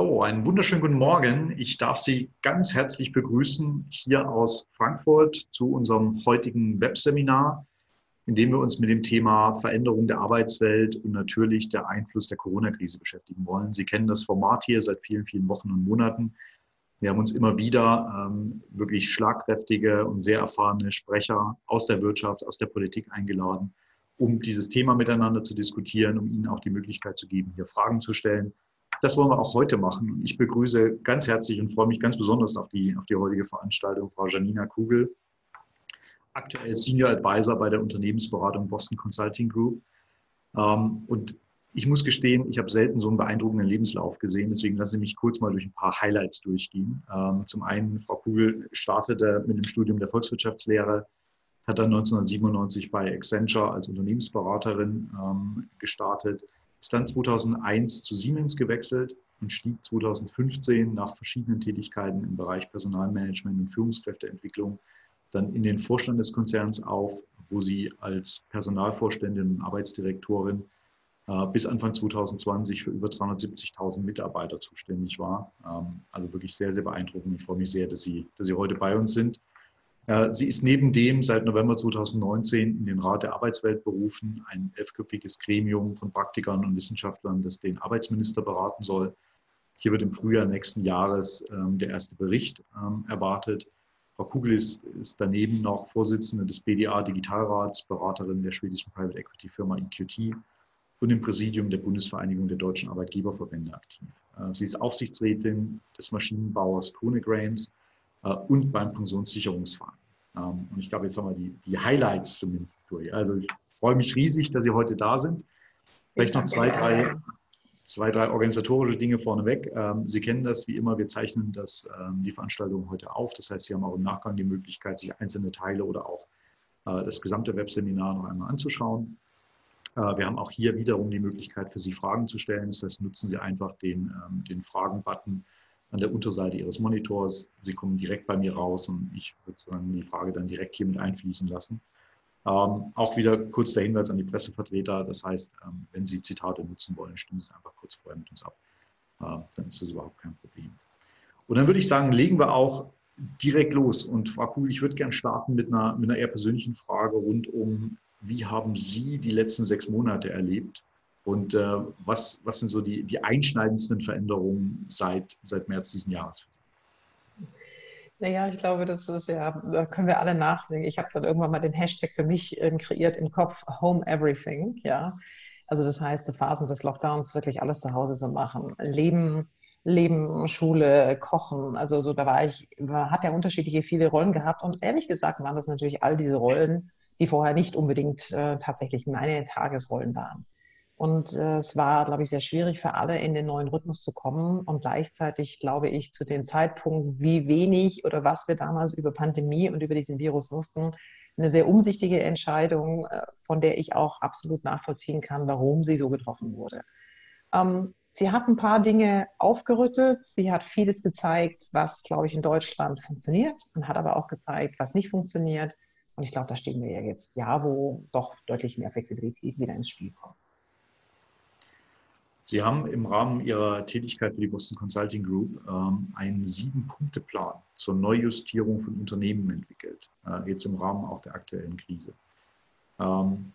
So, einen wunderschönen guten Morgen. Ich darf Sie ganz herzlich begrüßen hier aus Frankfurt zu unserem heutigen Webseminar, in dem wir uns mit dem Thema Veränderung der Arbeitswelt und natürlich der Einfluss der Corona-Krise beschäftigen wollen. Sie kennen das Format hier seit vielen, vielen Wochen und Monaten. Wir haben uns immer wieder ähm, wirklich schlagkräftige und sehr erfahrene Sprecher aus der Wirtschaft, aus der Politik eingeladen, um dieses Thema miteinander zu diskutieren, um Ihnen auch die Möglichkeit zu geben, hier Fragen zu stellen. Das wollen wir auch heute machen. Ich begrüße ganz herzlich und freue mich ganz besonders auf die, auf die heutige Veranstaltung Frau Janina Kugel, aktuell Senior Advisor bei der Unternehmensberatung Boston Consulting Group. Ähm, und ich muss gestehen, ich habe selten so einen beeindruckenden Lebenslauf gesehen, deswegen lassen Sie mich kurz mal durch ein paar Highlights durchgehen. Ähm, zum einen, Frau Kugel startete mit dem Studium der Volkswirtschaftslehre, hat dann 1997 bei Accenture als Unternehmensberaterin ähm, gestartet, ist dann 2001 zu Siemens gewechselt und stieg 2015 nach verschiedenen Tätigkeiten im Bereich Personalmanagement und Führungskräfteentwicklung dann in den Vorstand des Konzerns auf, wo sie als Personalvorständin und Arbeitsdirektorin äh, bis Anfang 2020 für über 370.000 Mitarbeiter zuständig war. Ähm, also wirklich sehr, sehr beeindruckend. Ich freue mich sehr, dass Sie, dass Sie heute bei uns sind. Sie ist neben dem seit November 2019 in den Rat der Arbeitswelt berufen, ein elfköpfiges Gremium von Praktikern und Wissenschaftlern, das den Arbeitsminister beraten soll. Hier wird im Frühjahr nächsten Jahres ähm, der erste Bericht ähm, erwartet. Frau Kugel ist, ist, daneben noch Vorsitzende des BDA Digitalrats, Beraterin der schwedischen Private Equity Firma EQT und im Präsidium der Bundesvereinigung der deutschen Arbeitgeberverbände aktiv. Äh, sie ist Aufsichtsrätin des Maschinenbauers Konegrains äh, und beim Pensionssicherungsverein. Ähm, und ich glaube, jetzt haben wir die, die Highlights zumindest durch. Also ich freue mich riesig, dass Sie heute da sind. Vielleicht noch zwei, drei, zwei, drei organisatorische Dinge vorneweg. Ähm, Sie kennen das wie immer, wir zeichnen das, ähm, die Veranstaltung heute auf. Das heißt, Sie haben auch im Nachgang die Möglichkeit, sich einzelne Teile oder auch äh, das gesamte Webseminar noch einmal anzuschauen. Äh, wir haben auch hier wiederum die Möglichkeit für Sie Fragen zu stellen. Das heißt, nutzen Sie einfach den, den Fragen-Button an der Unterseite Ihres Monitors. Sie kommen direkt bei mir raus und ich würde sagen, die Frage dann direkt hier mit einfließen lassen. Ähm, auch wieder kurz der Hinweis an die Pressevertreter. Das heißt, ähm, wenn Sie Zitate nutzen wollen, stimmen Sie einfach kurz vorher mit uns ab. Äh, dann ist das überhaupt kein Problem. Und dann würde ich sagen, legen wir auch direkt los. Und Frau Kuhl, ich würde gerne starten mit einer, mit einer eher persönlichen Frage rund um, wie haben Sie die letzten sechs Monate erlebt? Und äh, was, was sind so die, die einschneidendsten Veränderungen seit, seit März diesen Jahres? Naja, ich glaube, das ist ja, da können wir alle nachsehen. Ich habe dann irgendwann mal den Hashtag für mich ähm, kreiert im Kopf, Home Everything, ja. Also das heißt, zu Phasen des Lockdowns wirklich alles zu Hause zu machen. Leben, Leben, Schule, Kochen. Also so, da war ich, hat ja unterschiedliche viele Rollen gehabt. Und ehrlich gesagt waren das natürlich all diese Rollen, die vorher nicht unbedingt äh, tatsächlich meine Tagesrollen waren. Und äh, es war, glaube ich, sehr schwierig für alle, in den neuen Rhythmus zu kommen. Und gleichzeitig, glaube ich, zu dem Zeitpunkt, wie wenig oder was wir damals über Pandemie und über diesen Virus wussten, eine sehr umsichtige Entscheidung, äh, von der ich auch absolut nachvollziehen kann, warum sie so getroffen wurde. Ähm, sie hat ein paar Dinge aufgerüttelt. Sie hat vieles gezeigt, was, glaube ich, in Deutschland funktioniert und hat aber auch gezeigt, was nicht funktioniert. Und ich glaube, da stehen wir ja jetzt, ja, wo doch deutlich mehr Flexibilität wieder ins Spiel kommt. Sie haben im Rahmen Ihrer Tätigkeit für die Boston Consulting Group ähm, einen Sieben-Punkte-Plan zur Neujustierung von Unternehmen entwickelt, äh, jetzt im Rahmen auch der aktuellen Krise. Ähm,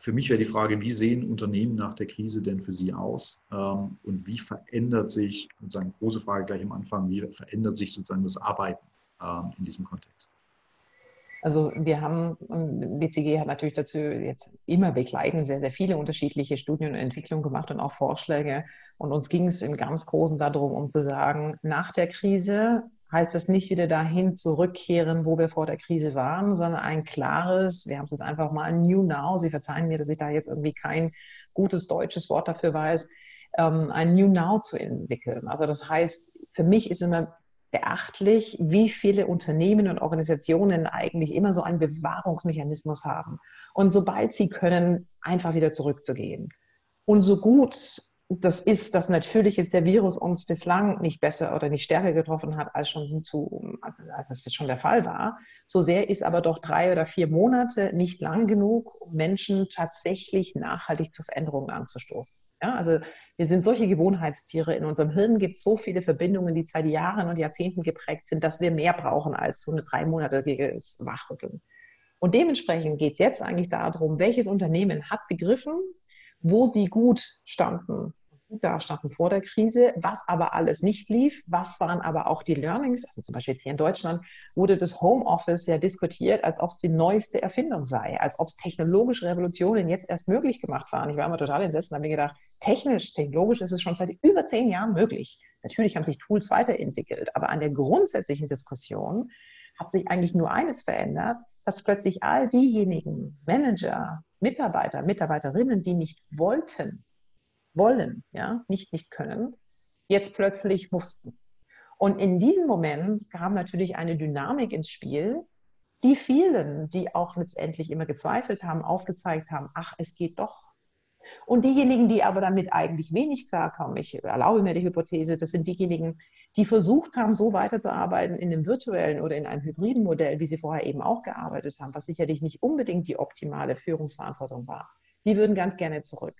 für mich wäre die Frage, wie sehen Unternehmen nach der Krise denn für Sie aus ähm, und wie verändert sich, sozusagen große Frage gleich am Anfang, wie verändert sich sozusagen das Arbeiten ähm, in diesem Kontext? Also wir haben, BCG hat natürlich dazu jetzt immer begleitend sehr, sehr viele unterschiedliche Studien und Entwicklungen gemacht und auch Vorschläge. Und uns ging es im ganz Großen darum, um zu sagen, nach der Krise heißt das nicht wieder dahin zurückkehren, wo wir vor der Krise waren, sondern ein klares, wir haben es jetzt einfach mal New Now, Sie verzeihen mir, dass ich da jetzt irgendwie kein gutes deutsches Wort dafür weiß, ähm, ein New Now zu entwickeln. Also das heißt, für mich ist immer beachtlich, wie viele Unternehmen und Organisationen eigentlich immer so einen Bewahrungsmechanismus haben. Und sobald sie können, einfach wieder zurückzugehen. Und so gut das ist, dass natürlich jetzt der Virus uns bislang nicht besser oder nicht stärker getroffen hat, als schon zu, als, als es schon der Fall war. So sehr ist aber doch drei oder vier Monate nicht lang genug, um Menschen tatsächlich nachhaltig zu Veränderungen anzustoßen. Ja, also wir sind solche Gewohnheitstiere. In unserem Hirn gibt es so viele Verbindungen, die seit Jahren und Jahrzehnten geprägt sind, dass wir mehr brauchen als so eine dreimonatige Wachrütteln. Und dementsprechend geht es jetzt eigentlich darum, welches Unternehmen hat begriffen, wo sie gut standen gut dastanden vor der Krise, was aber alles nicht lief, was waren aber auch die Learnings. Also zum Beispiel hier in Deutschland wurde das Homeoffice ja diskutiert, als ob es die neueste Erfindung sei, als ob es technologische Revolutionen jetzt erst möglich gemacht waren. Ich war immer total entsetzt und habe mir gedacht, technisch, technologisch ist es schon seit über zehn Jahren möglich. Natürlich haben sich Tools weiterentwickelt, aber an der grundsätzlichen Diskussion hat sich eigentlich nur eines verändert, dass plötzlich all diejenigen Manager, Mitarbeiter, Mitarbeiterinnen, die nicht wollten, wollen, ja, nicht nicht können, jetzt plötzlich mussten. Und in diesem Moment kam natürlich eine Dynamik ins Spiel, die vielen, die auch letztendlich immer gezweifelt haben, aufgezeigt haben, ach, es geht doch. Und diejenigen, die aber damit eigentlich wenig klarkommen, ich erlaube mir die Hypothese, das sind diejenigen, die versucht haben, so weiterzuarbeiten in einem virtuellen oder in einem hybriden Modell, wie sie vorher eben auch gearbeitet haben, was sicherlich nicht unbedingt die optimale Führungsverantwortung war. Die würden ganz gerne zurück.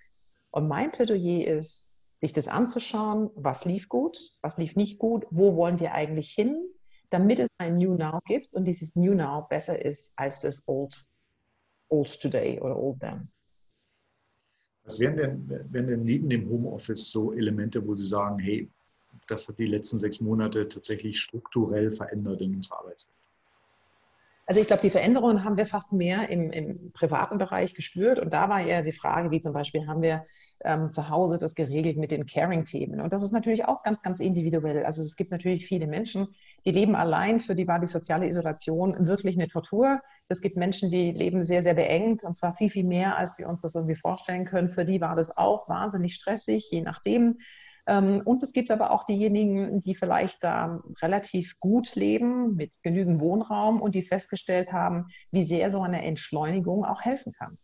Und mein Plädoyer ist, sich das anzuschauen, was lief gut, was lief nicht gut, wo wollen wir eigentlich hin, damit es ein New Now gibt und dieses New Now besser ist als das Old, Old Today oder Old Then. Was wären denn, wären denn neben dem Homeoffice so Elemente, wo Sie sagen, hey, das hat die letzten sechs Monate tatsächlich strukturell verändert in unserer Arbeitswelt? Also ich glaube, die Veränderungen haben wir fast mehr im, im, privaten Bereich gespürt. Und da war eher die Frage, wie zum Beispiel haben wir ähm, zu Hause das geregelt mit den Caring-Themen. Und das ist natürlich auch ganz, ganz individuell. Also es gibt natürlich viele Menschen, die leben allein, für die war die soziale Isolation wirklich eine Tortur. Es gibt Menschen, die leben sehr, sehr beengt und zwar viel, viel mehr, als wir uns das irgendwie vorstellen können. Für die war das auch wahnsinnig stressig, je nachdem, ähm, und es gibt aber auch diejenigen, die vielleicht da relativ gut leben, mit genügend Wohnraum und die festgestellt haben, wie sehr so eine Entschleunigung auch helfen kann.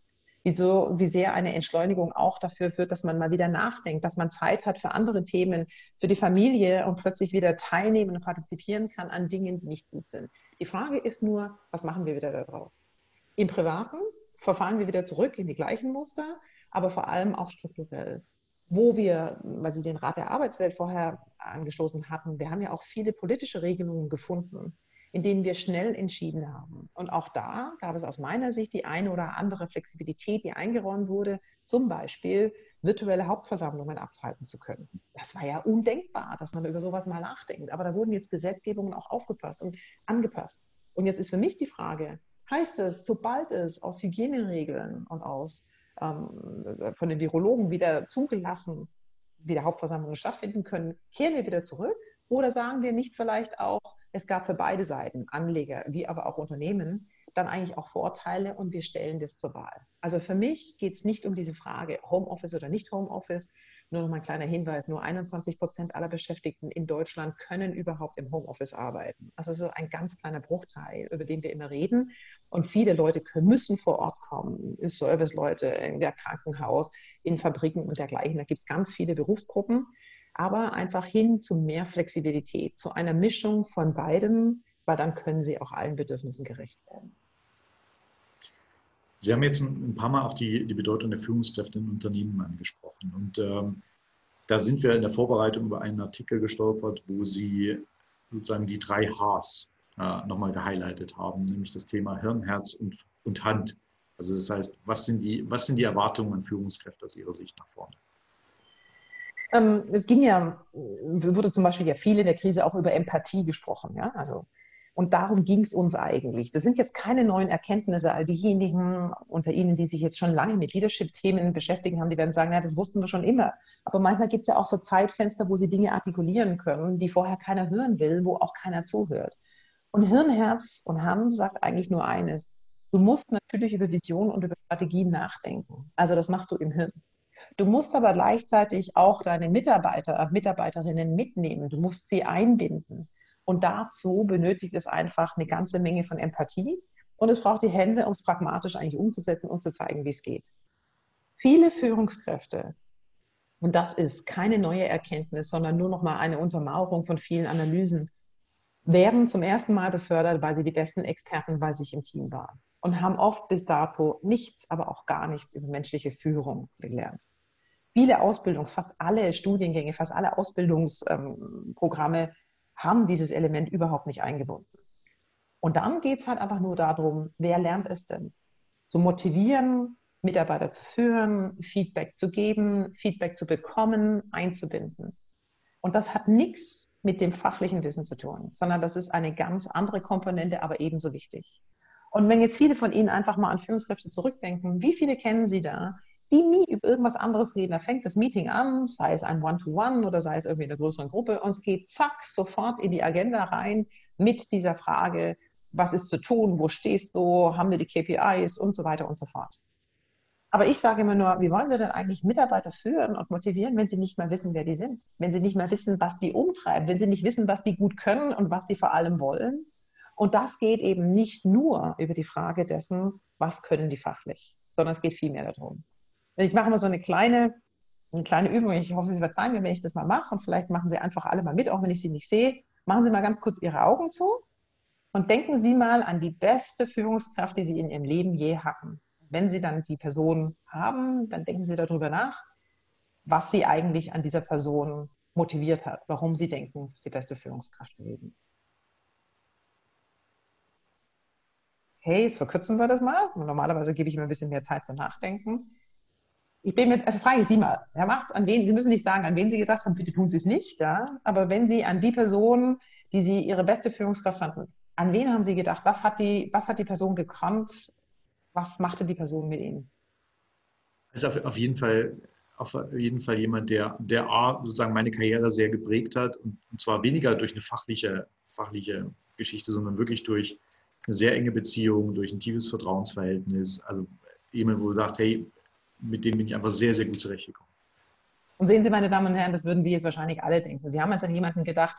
Wieso, wie sehr eine Entschleunigung auch dafür führt, dass man mal wieder nachdenkt, dass man Zeit hat für andere Themen, für die Familie und plötzlich wieder teilnehmen und partizipieren kann an Dingen, die nicht gut sind. Die Frage ist nur, was machen wir wieder daraus? Im Privaten verfahren wir wieder zurück in die gleichen Muster, aber vor allem auch strukturell wo wir, weil Sie den Rat der Arbeitswelt vorher angestoßen hatten, wir haben ja auch viele politische Regelungen gefunden, in denen wir schnell entschieden haben. Und auch da gab es aus meiner Sicht die eine oder andere Flexibilität, die eingeräumt wurde, zum Beispiel virtuelle Hauptversammlungen abhalten zu können. Das war ja undenkbar, dass man über sowas mal nachdenkt. Aber da wurden jetzt Gesetzgebungen auch aufgepasst und angepasst. Und jetzt ist für mich die Frage, heißt es, sobald es aus Hygieneregeln und aus ähm, von den Virologen wieder zugelassen, wieder Hauptversammlungen stattfinden können, kehren wir wieder zurück? Oder sagen wir nicht vielleicht auch, es gab für beide Seiten, Anleger wie aber auch Unternehmen, dann eigentlich auch Vorteile und wir stellen das zur Wahl. Also für mich geht es nicht um diese Frage Homeoffice oder nicht Homeoffice, nur noch mal ein kleiner Hinweis, nur 21 Prozent aller Beschäftigten in Deutschland können überhaupt im Homeoffice arbeiten. Also es ist ein ganz kleiner Bruchteil, über den wir immer reden. Und viele Leute können, müssen vor Ort kommen, Serviceleute, in der Krankenhaus, in Fabriken und dergleichen. Da gibt es ganz viele Berufsgruppen, aber einfach hin zu mehr Flexibilität, zu einer Mischung von beidem, weil dann können sie auch allen Bedürfnissen gerecht werden. Sie haben jetzt ein paar Mal auch die, die Bedeutung der Führungskräfte in Unternehmen angesprochen. Und ähm, da sind wir in der Vorbereitung über einen Artikel gestolpert, wo Sie sozusagen die drei Hs äh, nochmal gehighlightet haben, nämlich das Thema Hirn, Herz und, und Hand. Also das heißt, was sind, die, was sind die Erwartungen an Führungskräfte aus Ihrer Sicht nach vorne? Ähm, es ging ja, wurde zum Beispiel ja viel in der Krise auch über Empathie gesprochen. Ja? Also und darum ging es uns eigentlich. Das sind jetzt keine neuen Erkenntnisse. All diejenigen unter Ihnen, die sich jetzt schon lange mit Leadership-Themen beschäftigen haben, die werden sagen, ja, das wussten wir schon immer. Aber manchmal gibt es ja auch so Zeitfenster, wo Sie Dinge artikulieren können, die vorher keiner hören will, wo auch keiner zuhört. Und Hirn, Herz und Hand sagt eigentlich nur eines. Du musst natürlich über Visionen und über Strategien nachdenken. Also das machst du im Hirn. Du musst aber gleichzeitig auch deine Mitarbeiter, Mitarbeiterinnen mitnehmen. Du musst sie einbinden. Und dazu benötigt es einfach eine ganze Menge von Empathie und es braucht die Hände, um es pragmatisch eigentlich umzusetzen und zu zeigen, wie es geht. Viele Führungskräfte, und das ist keine neue Erkenntnis, sondern nur noch mal eine Untermauerung von vielen Analysen, werden zum ersten Mal befördert, weil sie die besten Experten bei sich im Team waren und haben oft bis dato nichts, aber auch gar nichts über menschliche Führung gelernt. Viele Ausbildungs-, fast alle Studiengänge, fast alle Ausbildungsprogramme ähm, haben dieses Element überhaupt nicht eingebunden. Und dann geht es halt einfach nur darum, wer lernt es denn? Zu motivieren, Mitarbeiter zu führen, Feedback zu geben, Feedback zu bekommen, einzubinden. Und das hat nichts mit dem fachlichen Wissen zu tun, sondern das ist eine ganz andere Komponente, aber ebenso wichtig. Und wenn jetzt viele von Ihnen einfach mal an Führungskräfte zurückdenken, wie viele kennen Sie da, die nie über irgendwas anderes reden? Da fängt das Meeting an, sei es ein One-to-One -One oder sei es irgendwie in einer größeren Gruppe, und es geht zack sofort in die Agenda rein mit dieser Frage, was ist zu tun, wo stehst du, haben wir die KPIs und so weiter und so fort. Aber ich sage immer nur, wie wollen Sie denn eigentlich Mitarbeiter führen und motivieren, wenn Sie nicht mehr wissen, wer die sind? Wenn Sie nicht mehr wissen, was die umtreibt, wenn Sie nicht wissen, was die gut können und was sie vor allem wollen? Und das geht eben nicht nur über die Frage dessen, was können die fachlich, sondern es geht vielmehr darum. Ich mache mal so eine kleine, eine kleine Übung. Ich hoffe, Sie verzeihen mir, wenn ich das mal mache. Und vielleicht machen Sie einfach alle mal mit, auch wenn ich Sie nicht sehe. Machen Sie mal ganz kurz Ihre Augen zu und denken Sie mal an die beste Führungskraft, die Sie in Ihrem Leben je hatten wenn Sie dann die Person haben, dann denken Sie darüber nach, was Sie eigentlich an dieser Person motiviert hat, warum Sie denken, das ist die beste Führungskraft gewesen. Okay, jetzt verkürzen wir das mal. Normalerweise gebe ich mir ein bisschen mehr Zeit zum Nachdenken. Ich bin jetzt, also frage ich Sie mal, Herr Machts, an wen, Sie müssen nicht sagen, an wen Sie gedacht haben, bitte tun Sie es nicht, ja? aber wenn Sie an die Person, die Sie Ihre beste Führungskraft fanden, an wen haben Sie gedacht? Was hat die, was hat die Person gekonnt? was machte die Person mit Ihnen? Also auf, auf, jeden Fall, auf jeden Fall jemand, der, der A, sozusagen meine Karriere sehr geprägt hat und, und zwar weniger durch eine fachliche, fachliche Geschichte, sondern wirklich durch eine sehr enge Beziehung, durch ein tiefes Vertrauensverhältnis. Also jemand, wo du sagst, hey, mit dem bin ich einfach sehr, sehr gut zurechtgekommen. Und sehen Sie, meine Damen und Herren, das würden Sie jetzt wahrscheinlich alle denken. Sie haben jetzt an jemanden gedacht,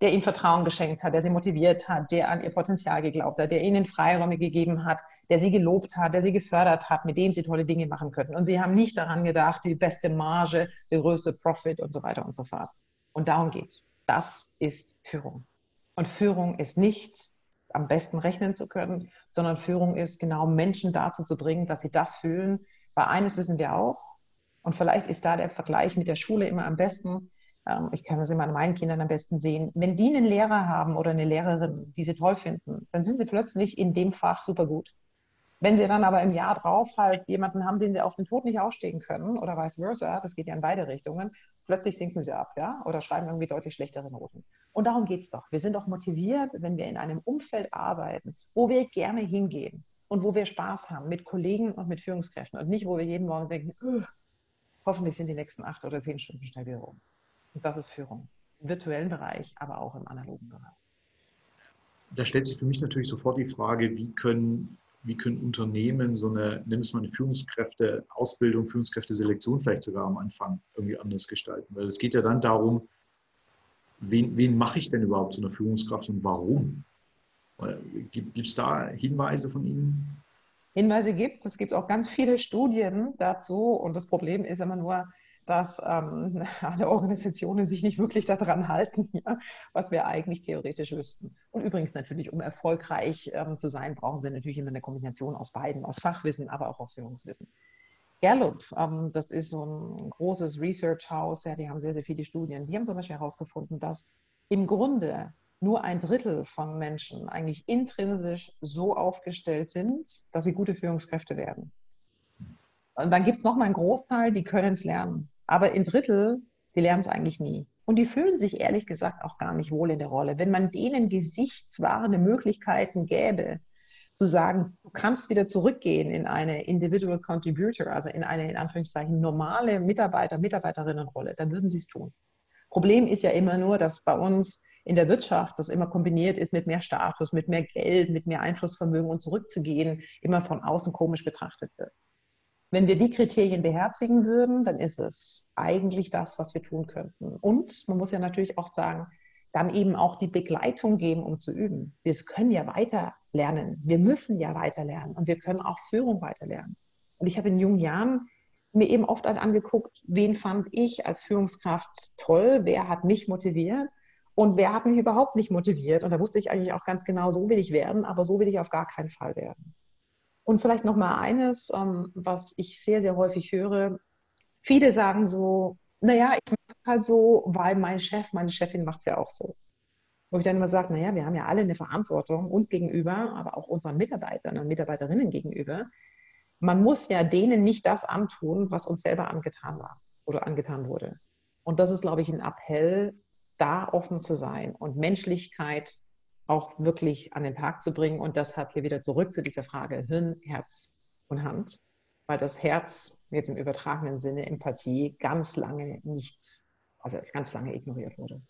der Ihnen Vertrauen geschenkt hat, der Sie motiviert hat, der an Ihr Potenzial geglaubt hat, der Ihnen Freiräume gegeben hat, der sie gelobt hat, der sie gefördert hat, mit dem sie tolle Dinge machen könnten. Und sie haben nicht daran gedacht, die beste Marge, der größte Profit und so weiter und so fort. Und darum geht es. Das ist Führung. Und Führung ist nichts, am besten rechnen zu können, sondern Führung ist genau Menschen dazu zu bringen, dass sie das fühlen. Weil eines wissen wir auch, und vielleicht ist da der Vergleich mit der Schule immer am besten. Ähm, ich kann das immer an meinen Kindern am besten sehen. Wenn die einen Lehrer haben oder eine Lehrerin, die sie toll finden, dann sind sie plötzlich in dem Fach super gut. Wenn Sie dann aber im Jahr drauf halt jemanden haben, den Sie auf den Tod nicht ausstehen können oder vice versa, das geht ja in beide Richtungen, plötzlich sinken Sie ab, ja, oder schreiben irgendwie deutlich schlechtere Noten. Und darum geht es doch. Wir sind doch motiviert, wenn wir in einem Umfeld arbeiten, wo wir gerne hingehen und wo wir Spaß haben mit Kollegen und mit Führungskräften und nicht, wo wir jeden Morgen denken, hoffentlich sind die nächsten acht oder zehn Stunden schnell wieder rum. Und das ist Führung. Im virtuellen Bereich, aber auch im analogen Bereich. Da stellt sich für mich natürlich sofort die Frage, wie können wie können Unternehmen so eine, nimm es mal eine Führungskräfte-Ausbildung, Führungskräfteselektion vielleicht sogar am Anfang irgendwie anders gestalten. Weil es geht ja dann darum, wen, wen mache ich denn überhaupt zu einer Führungskraft und warum? Gibt es da Hinweise von Ihnen? Hinweise gibt es. Es gibt auch ganz viele Studien dazu. Und das Problem ist immer nur, dass ähm, alle Organisationen sich nicht wirklich daran halten, ja, was wir eigentlich theoretisch wüssten. Und übrigens natürlich, um erfolgreich ähm, zu sein, brauchen sie natürlich immer eine Kombination aus beiden, aus Fachwissen, aber auch aus Führungswissen. Gallup, ähm, das ist so ein großes Research House, ja, die haben sehr, sehr viele Studien. Die haben zum Beispiel herausgefunden, dass im Grunde nur ein Drittel von Menschen eigentlich intrinsisch so aufgestellt sind, dass sie gute Führungskräfte werden. Und dann gibt es nochmal einen Großteil, die können es lernen. Aber ein Drittel, die lernen es eigentlich nie. Und die fühlen sich ehrlich gesagt auch gar nicht wohl in der Rolle. Wenn man denen gesichtswahrende Möglichkeiten gäbe, zu sagen, du kannst wieder zurückgehen in eine Individual Contributor, also in eine in Anführungszeichen normale Mitarbeiter, Mitarbeiterinnenrolle, dann würden sie es tun. Problem ist ja immer nur, dass bei uns in der Wirtschaft das immer kombiniert ist mit mehr Status, mit mehr Geld, mit mehr Einflussvermögen und zurückzugehen, immer von außen komisch betrachtet wird. Wenn wir die Kriterien beherzigen würden, dann ist es eigentlich das, was wir tun könnten. Und man muss ja natürlich auch sagen, dann eben auch die Begleitung geben, um zu üben. Wir können ja weiter lernen. Wir müssen ja weiter lernen und wir können auch Führung weiter lernen. Und ich habe in jungen Jahren mir eben oft angeguckt, wen fand ich als Führungskraft toll, wer hat mich motiviert und wer hat mich überhaupt nicht motiviert. Und da wusste ich eigentlich auch ganz genau, so will ich werden, aber so will ich auf gar keinen Fall werden. Und vielleicht noch mal eines, ähm, was ich sehr, sehr häufig höre, Viele sagen so, naja, ich mache es halt so, weil mein Chef, meine Chefin macht es ja auch so. Wo ich dann immer sage, naja, wir haben ja alle eine Verantwortung uns gegenüber, aber auch unseren Mitarbeitern und Mitarbeiterinnen gegenüber. Man muss ja denen nicht das antun, was uns selber angetan war oder angetan wurde. Und das ist, glaube ich, ein Appell, da offen zu sein und Menschlichkeit auch wirklich an den Tag zu bringen. Und deshalb hier wieder zurück zu dieser Frage Hirn, Herz und Hand, weil das Herz jetzt im übertragenen Sinne Empathie ganz lange nicht, also ganz lange ignoriert wurde.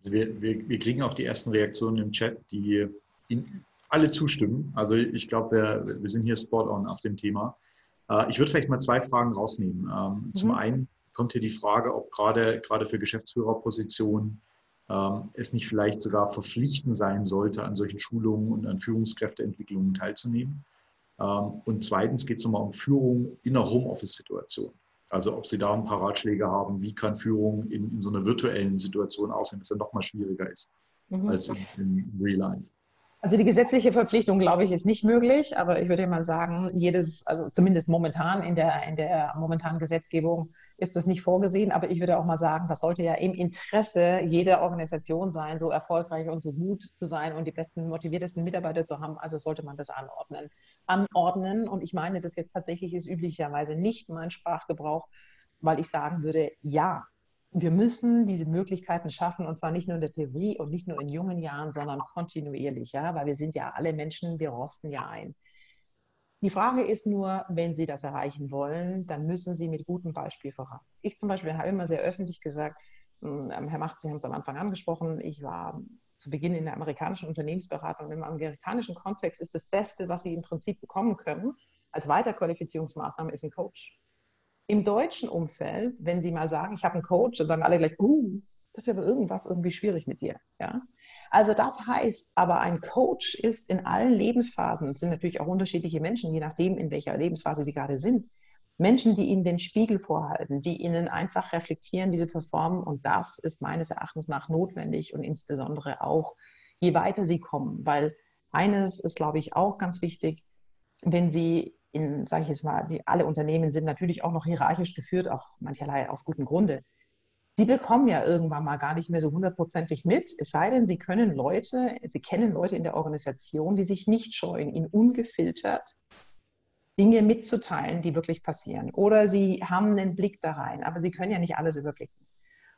Also wir, wir, wir kriegen auch die ersten Reaktionen im Chat, die in, alle zustimmen. Also ich glaube, wir, wir sind hier spot on auf dem Thema. Äh, ich würde vielleicht mal zwei Fragen rausnehmen. Ähm, mhm. Zum einen kommt hier die Frage, ob gerade, gerade für Geschäftsführerpositionen ähm, es nicht vielleicht sogar verpflichtend sein sollte, an solchen Schulungen und an Führungskräfteentwicklungen teilzunehmen. Ähm, und zweitens geht es nochmal um Führung in einer Homeoffice-Situation. Also ob Sie da ein paar Ratschläge haben, wie kann Führung in, in so einer virtuellen Situation aussehen, dass es noch mal schwieriger ist mhm. als in, in Real Life. Also die gesetzliche Verpflichtung, glaube ich, ist nicht möglich, aber ich würde mal sagen, jedes, also zumindest momentan in der, in der momentanen Gesetzgebung ist das nicht vorgesehen, aber ich würde auch mal sagen, das sollte ja im Interesse jeder Organisation sein, so erfolgreich und so gut zu sein und die besten, motiviertesten Mitarbeiter zu haben. Also sollte man das anordnen. Anordnen, und ich meine, das jetzt tatsächlich ist üblicherweise nicht mein Sprachgebrauch, weil ich sagen würde, ja, wir müssen diese Möglichkeiten schaffen und zwar nicht nur in der Theorie und nicht nur in jungen Jahren, sondern kontinuierlich, ja, weil wir sind ja alle Menschen, wir rosten ja ein. Die Frage ist nur, wenn Sie das erreichen wollen, dann müssen Sie mit gutem Beispiel voran. Ich zum Beispiel habe immer sehr öffentlich gesagt, hm, ähm, Herr Macht, Sie haben es am Anfang angesprochen, ich war zu Beginn in der amerikanischen Unternehmensberatung. Im amerikanischen Kontext ist das Beste, was Sie im Prinzip bekommen können, als Weiterqualifizierungsmaßnahme ist ein Coach. Im deutschen Umfeld, wenn Sie mal sagen, ich habe einen Coach, dann sagen alle gleich, uh, das ist aber irgendwas irgendwie schwierig mit dir. Ja? Also das heißt, aber ein Coach ist in allen Lebensphasen, es sind natürlich auch unterschiedliche Menschen, je nachdem, in welcher Lebensphase sie gerade sind, Menschen, die ihnen den Spiegel vorhalten, die ihnen einfach reflektieren, wie sie performen. Und das ist meines Erachtens nach notwendig und insbesondere auch, je weiter sie kommen. Weil eines ist, glaube ich, auch ganz wichtig, wenn sie in, sage ich jetzt mal, die, alle Unternehmen sind natürlich auch noch hierarchisch geführt, auch mancherlei aus gutem Grunde. Sie bekommen ja irgendwann mal gar nicht mehr so hundertprozentig mit, es sei denn, Sie können Leute, Sie kennen Leute in der Organisation, die sich nicht scheuen, Ihnen ungefiltert Dinge mitzuteilen, die wirklich passieren. Oder Sie haben einen Blick da rein, aber Sie können ja nicht alles überblicken.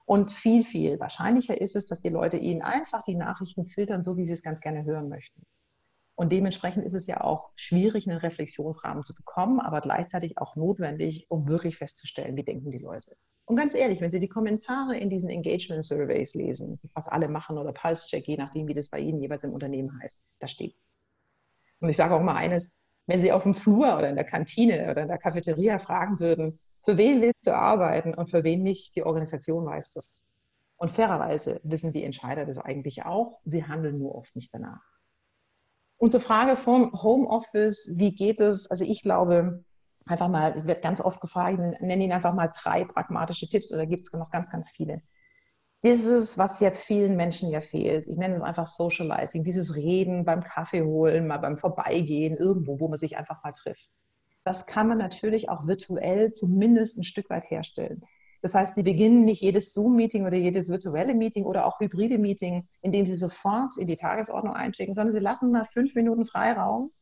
Und viel, viel wahrscheinlicher ist es, dass die Leute Ihnen einfach die Nachrichten filtern, so wie Sie es ganz gerne hören möchten. Und dementsprechend ist es ja auch schwierig, einen Reflexionsrahmen zu bekommen, aber gleichzeitig auch notwendig, um wirklich festzustellen, wie denken die Leute. Und ganz ehrlich, wenn Sie die Kommentare in diesen Engagement Surveys lesen, die fast alle machen oder Pulse-Check, je nachdem, wie das bei Ihnen jeweils im Unternehmen heißt, da steht's. Und ich sage auch mal eines, wenn Sie auf dem Flur oder in der Kantine oder in der Cafeteria fragen würden, für wen willst du arbeiten und für wen nicht, die Organisation weiß das. Und fairerweise wissen die Entscheider das eigentlich auch, sie handeln nur oft nicht danach. Und zur Frage vom Homeoffice, wie geht es? Also ich glaube, einfach mal, werde ganz oft gefragt, nenne Ihnen einfach mal drei pragmatische Tipps oder gibt es noch ganz, ganz viele. Dieses, was jetzt vielen Menschen ja fehlt, ich nenne es einfach Socializing, dieses Reden beim Kaffee holen, mal beim Vorbeigehen, irgendwo, wo man sich einfach mal trifft. Das kann man natürlich auch virtuell zumindest ein Stück weit herstellen. Das heißt, Sie beginnen nicht jedes Zoom-Meeting oder jedes virtuelle Meeting oder auch hybride Meeting, indem Sie sofort in die Tagesordnung einschicken, sondern Sie lassen mal fünf Minuten Freiraum,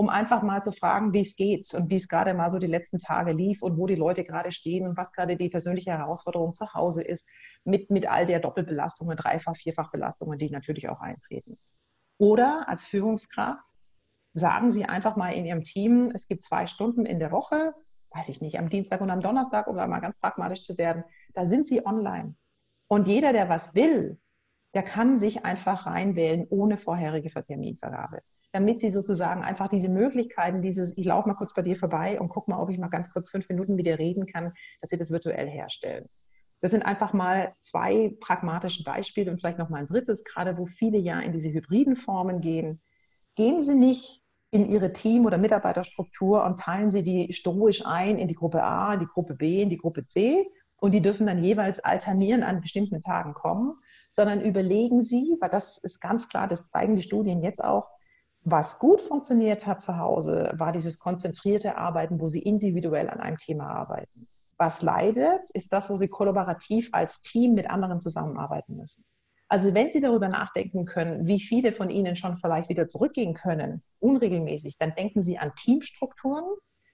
um einfach mal zu fragen, wie es geht und wie es gerade mal so die letzten Tage lief und wo die Leute gerade stehen und was gerade die persönliche Herausforderung zu Hause ist, mit, mit all der Doppelbelastung, Dreifach-, Vierfach-Belastungen, die natürlich auch eintreten. Oder als Führungskraft sagen Sie einfach mal in Ihrem Team, es gibt zwei Stunden in der Woche, weiß ich nicht, am Dienstag und am Donnerstag, um da mal ganz pragmatisch zu werden, da sind sie online. Und jeder, der was will, der kann sich einfach reinwählen ohne vorherige Terminvergabe. Damit sie sozusagen einfach diese Möglichkeiten, dieses, ich laufe mal kurz bei dir vorbei und guck mal, ob ich mal ganz kurz fünf Minuten mit dir reden kann, dass sie das virtuell herstellen. Das sind einfach mal zwei pragmatische Beispiele und vielleicht noch mal ein drittes, gerade wo viele ja in diese hybriden Formen gehen. Gehen Sie nicht in Ihre Team- oder Mitarbeiterstruktur und teilen Sie die stoisch ein in die Gruppe A, die Gruppe B, in die Gruppe C und die dürfen dann jeweils alternieren an bestimmten Tagen kommen, sondern überlegen Sie, weil das ist ganz klar, das zeigen die Studien jetzt auch, Was gut funktioniert hat zu Hause, war dieses konzentrierte Arbeiten, wo sie individuell an einem Thema arbeiten. Was leidet, ist das, wo sie kollaborativ als Team mit anderen zusammenarbeiten müssen. Also wenn Sie darüber nachdenken können, wie viele von Ihnen schon vielleicht wieder zurückgehen können, unregelmäßig, dann denken Sie an Teamstrukturen.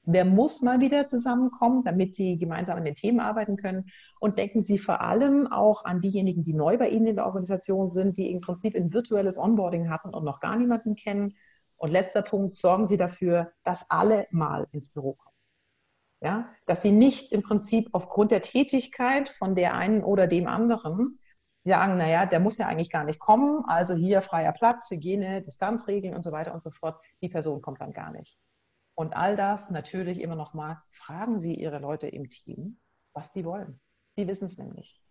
Wer muss mal wieder zusammenkommen, damit Sie gemeinsam an den Themen arbeiten können? Und denken Sie vor allem auch an diejenigen, die neu bei Ihnen in der Organisation sind, die im Prinzip ein virtuelles Onboarding hatten und noch gar niemanden kennen. Und letzter Punkt, sorgen Sie dafür, dass alle mal ins Büro kommen. Ja, dass Sie nicht im Prinzip aufgrund der Tätigkeit von der einen oder dem anderen sagen, naja, der muss ja eigentlich gar nicht kommen, also hier freier Platz, Hygiene, Distanzregeln und so weiter und so fort. Die Person kommt dann gar nicht. Und all das natürlich immer noch mal, fragen Sie Ihre Leute im Team, was die wollen. Die wissen es nämlich.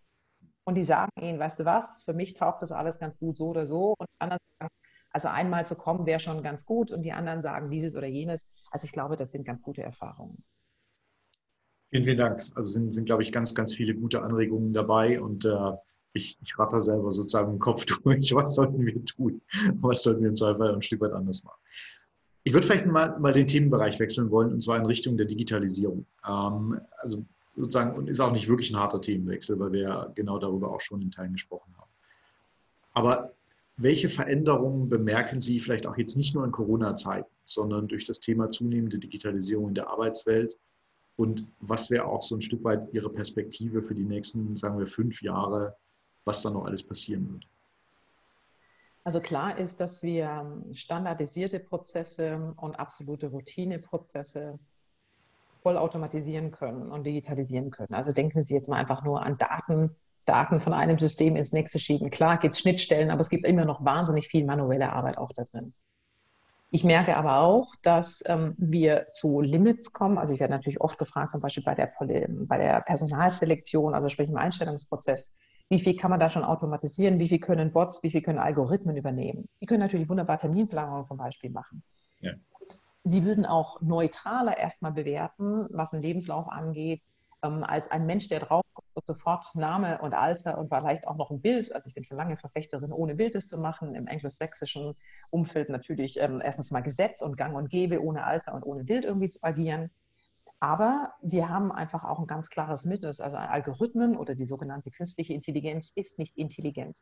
Und die sagen ihnen, weißt du was, für mich taugt das alles ganz gut so oder so. Und die anderen sagen, also einmal zu kommen wäre schon ganz gut. Und die anderen sagen dieses oder jenes. Also ich glaube, das sind ganz gute Erfahrungen. Vielen, vielen Dank. Also sind, sind glaube ich, ganz, ganz viele gute Anregungen dabei. Und äh, ich, ich ratter selber sozusagen im Kopf durch, was sollten wir tun? Was sollten wir im Zweifel ein Stück weit anders machen? Ich würde vielleicht mal, mal den Themenbereich wechseln wollen, und zwar in Richtung der Digitalisierung. Ähm, also sozusagen, und ist auch nicht wirklich ein harter Themenwechsel, weil wir ja genau darüber auch schon in Teilen gesprochen haben. Aber welche Veränderungen bemerken Sie vielleicht auch jetzt nicht nur in Corona-Zeiten, sondern durch das Thema zunehmende Digitalisierung in der Arbeitswelt? Und was wäre auch so ein Stück weit Ihre Perspektive für die nächsten, sagen wir, fünf Jahre, was da noch alles passieren wird? Also klar ist, dass wir standardisierte Prozesse und absolute Routineprozesse voll automatisieren können und digitalisieren können. Also denken Sie jetzt mal einfach nur an Daten, Daten von einem System ins nächste schieben. Klar gibt es Schnittstellen, aber es gibt immer noch wahnsinnig viel manuelle Arbeit auch da drin. Ich merke aber auch, dass ähm, wir zu Limits kommen. Also ich werde natürlich oft gefragt, zum Beispiel bei der, bei der Personalselektion, also sprich im Einstellungsprozess, wie viel kann man da schon automatisieren, wie viel können Bots, wie viel können Algorithmen übernehmen. Die können natürlich wunderbar Terminplanung zum Beispiel machen. Ja. Sie würden auch neutraler erstmal bewerten, was einen Lebenslauf angeht, ähm, als ein Mensch, der draufkommt und sofort Name und Alter und vielleicht auch noch ein Bild. Also ich bin schon lange Verfechterin, ohne Bild das zu machen. Im anglosächsischen Umfeld natürlich ähm, erstens mal Gesetz und Gang und Gebe, ohne Alter und ohne Bild irgendwie zu agieren. Aber wir haben einfach auch ein ganz klares Mittel. Also Algorithmen oder die sogenannte künstliche Intelligenz ist nicht intelligent,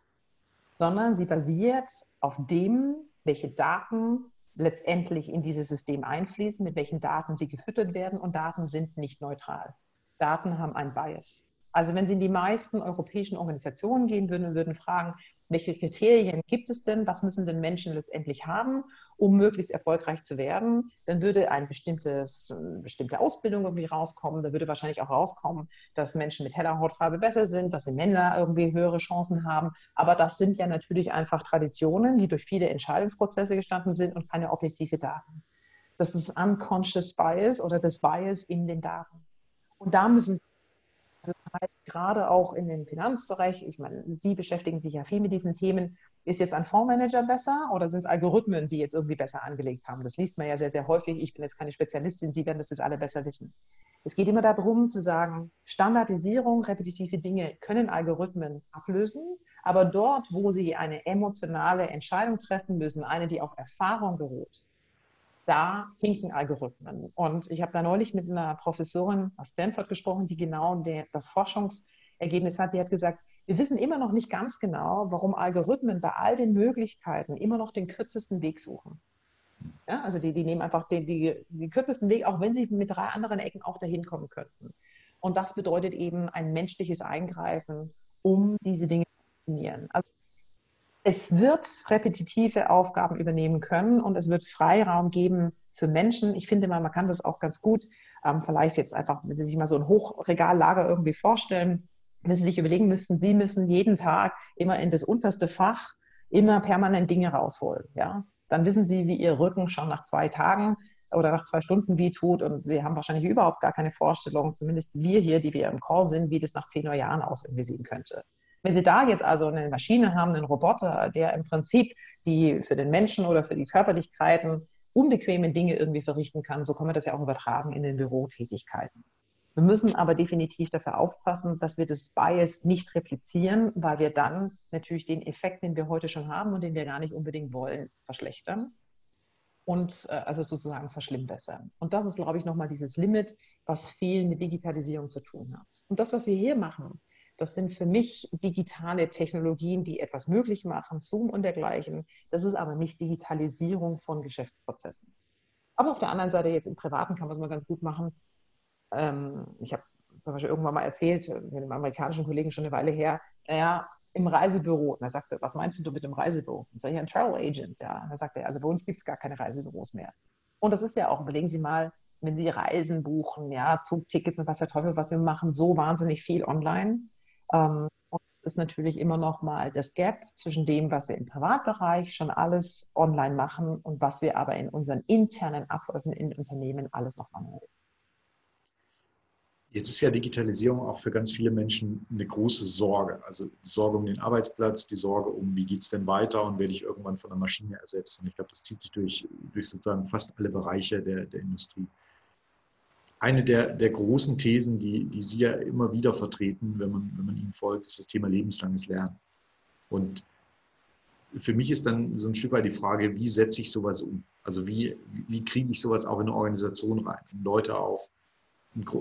sondern sie basiert auf dem, welche Daten letztendlich in dieses System einfließen, mit welchen Daten sie gefüttert werden und Daten sind nicht neutral. Daten haben ein Bias. Also wenn Sie in die meisten europäischen Organisationen gehen würden und würden fragen, welche Kriterien gibt es denn, was müssen denn Menschen letztendlich haben, um möglichst erfolgreich zu werden, dann würde eine bestimmtes, bestimmte Ausbildung irgendwie rauskommen. Da würde wahrscheinlich auch rauskommen, dass Menschen mit heller Hautfarbe besser sind, dass sie Männer irgendwie höhere Chancen haben. Aber das sind ja natürlich einfach Traditionen, die durch viele Entscheidungsprozesse gestanden sind und keine objektive Daten. Das ist unconscious bias oder das Bias in den Daten. Und da müssen gerade auch in dem Finanzbereich, ich meine, Sie beschäftigen sich ja viel mit diesen Themen, ist jetzt ein Fondsmanager besser oder sind es Algorithmen, die jetzt irgendwie besser angelegt haben? Das liest man ja sehr, sehr häufig. Ich bin jetzt keine Spezialistin, Sie werden das jetzt alle besser wissen. Es geht immer darum zu sagen, Standardisierung, repetitive Dinge können Algorithmen ablösen, aber dort, wo sie eine emotionale Entscheidung treffen müssen, eine, die auf Erfahrung beruht, da hinken Algorithmen. Und ich habe da neulich mit einer Professorin aus Stanford gesprochen, die genau das Forschungsergebnis hat. Sie hat gesagt, wir wissen immer noch nicht ganz genau, warum Algorithmen bei all den Möglichkeiten immer noch den kürzesten Weg suchen. Ja, also die, die nehmen einfach den die, die kürzesten Weg, auch wenn sie mit drei anderen Ecken auch dahin kommen könnten. Und das bedeutet eben ein menschliches Eingreifen, um diese Dinge zu funktionieren. Also es wird repetitive Aufgaben übernehmen können und es wird Freiraum geben für Menschen. Ich finde mal, man kann das auch ganz gut, ähm, vielleicht jetzt einfach, wenn Sie sich mal so ein Hochregallager irgendwie vorstellen, wenn Sie sich überlegen müssten, Sie müssen jeden Tag immer in das unterste Fach immer permanent Dinge rausholen. Ja? Dann wissen Sie, wie Ihr Rücken schon nach zwei Tagen oder nach zwei Stunden wie tut und Sie haben wahrscheinlich überhaupt gar keine Vorstellung, zumindest wir hier, die wir im Call sind, wie das nach zehn Jahren aussehen könnte. Wenn Sie da jetzt also eine Maschine haben, einen Roboter, der im Prinzip die für den Menschen oder für die Körperlichkeiten unbequeme Dinge irgendwie verrichten kann, so kann man das ja auch übertragen in den Bürotätigkeiten. Wir müssen aber definitiv dafür aufpassen, dass wir das Bias nicht replizieren, weil wir dann natürlich den Effekt, den wir heute schon haben und den wir gar nicht unbedingt wollen, verschlechtern. und äh, also sozusagen verschlimmbessern. Und das ist, glaube ich, nochmal dieses Limit, was viel mit Digitalisierung zu tun hat. Und das, was wir hier machen, das sind für mich digitale Technologien, die etwas möglich machen, Zoom und dergleichen. Das ist aber nicht Digitalisierung von Geschäftsprozessen. Aber auf der anderen Seite, jetzt im Privaten kann man es mal ganz gut machen. Ähm, ich habe zum Beispiel irgendwann mal erzählt, mit einem amerikanischen Kollegen schon eine Weile her, naja, im Reisebüro. Und er sagte, was meinst du mit dem Reisebüro? Ich sage, ja, ein Travel Agent. Ja. Und er sagte, also bei uns gibt es gar keine Reisebüros mehr. Und das ist ja auch, überlegen Sie mal, wenn Sie Reisen buchen, ja, Zugtickets und was der Teufel, was wir machen, so wahnsinnig viel online. Ähm, und es ist natürlich immer noch mal das Gap zwischen dem, was wir im Privatbereich schon alles online machen und was wir aber in unseren internen Abläufen in Unternehmen alles noch manuell. Jetzt ist ja Digitalisierung auch für ganz viele Menschen eine große Sorge. Also die Sorge um den Arbeitsplatz, die Sorge um, wie geht es denn weiter und werde ich irgendwann von der Maschine ersetzt. Und ich glaube, das zieht sich durch, durch sozusagen fast alle Bereiche der, der Industrie. Eine der, der großen Thesen, die, die Sie ja immer wieder vertreten, wenn man, wenn man Ihnen folgt, ist das Thema lebenslanges Lernen. Und für mich ist dann so ein Stück weit die Frage, wie setze ich sowas um? Also wie, wie kriege ich sowas auch in eine Organisation rein, um Leute auf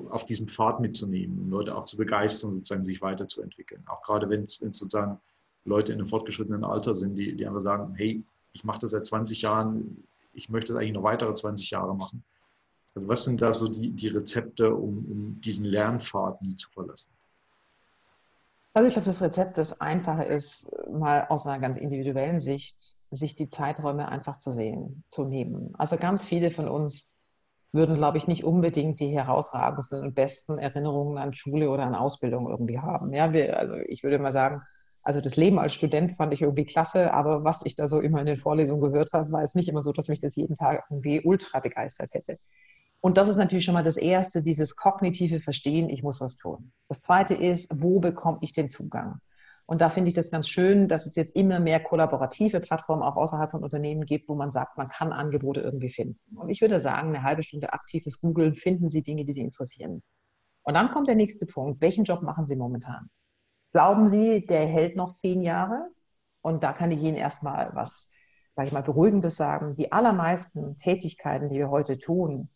auf diesem Pfad mitzunehmen, um Leute auch zu begeistern, sozusagen sich weiterzuentwickeln. Auch gerade wenn es sozusagen Leute in einem fortgeschrittenen Alter sind, die, die einfach sagen, hey, ich mache das seit 20 Jahren, ich möchte das eigentlich noch weitere 20 Jahre machen. Also was sind da so die, die Rezepte, um, um diesen Lernpfad nie zu verlassen? Also ich glaube, das Rezept, das Einfache ist, mal aus einer ganz individuellen Sicht, sich die Zeiträume einfach zu sehen, zu nehmen. Also ganz viele von uns würden, glaube ich, nicht unbedingt die herausragendsten und besten Erinnerungen an Schule oder an Ausbildung irgendwie haben. Ja, wir, also ich würde mal sagen, also das Leben als Student fand ich irgendwie klasse, aber was ich da so immer in den Vorlesungen gehört habe, war es nicht immer so, dass mich das jeden Tag irgendwie ultra begeistert hätte. Und das ist natürlich schon mal das Erste, dieses kognitive Verstehen, ich muss was tun. Das Zweite ist, wo bekomme ich den Zugang? Und da finde ich das ganz schön, dass es jetzt immer mehr kollaborative Plattformen auch außerhalb von Unternehmen gibt, wo man sagt, man kann Angebote irgendwie finden. Und ich würde sagen, eine halbe Stunde aktives Googlen, finden Sie Dinge, die Sie interessieren. Und dann kommt der nächste Punkt. Welchen Job machen Sie momentan? Glauben Sie, der hält noch zehn Jahre? Und da kann ich Ihnen erstmal was, sage ich mal, Beruhigendes sagen. Die allermeisten Tätigkeiten, die wir heute tun,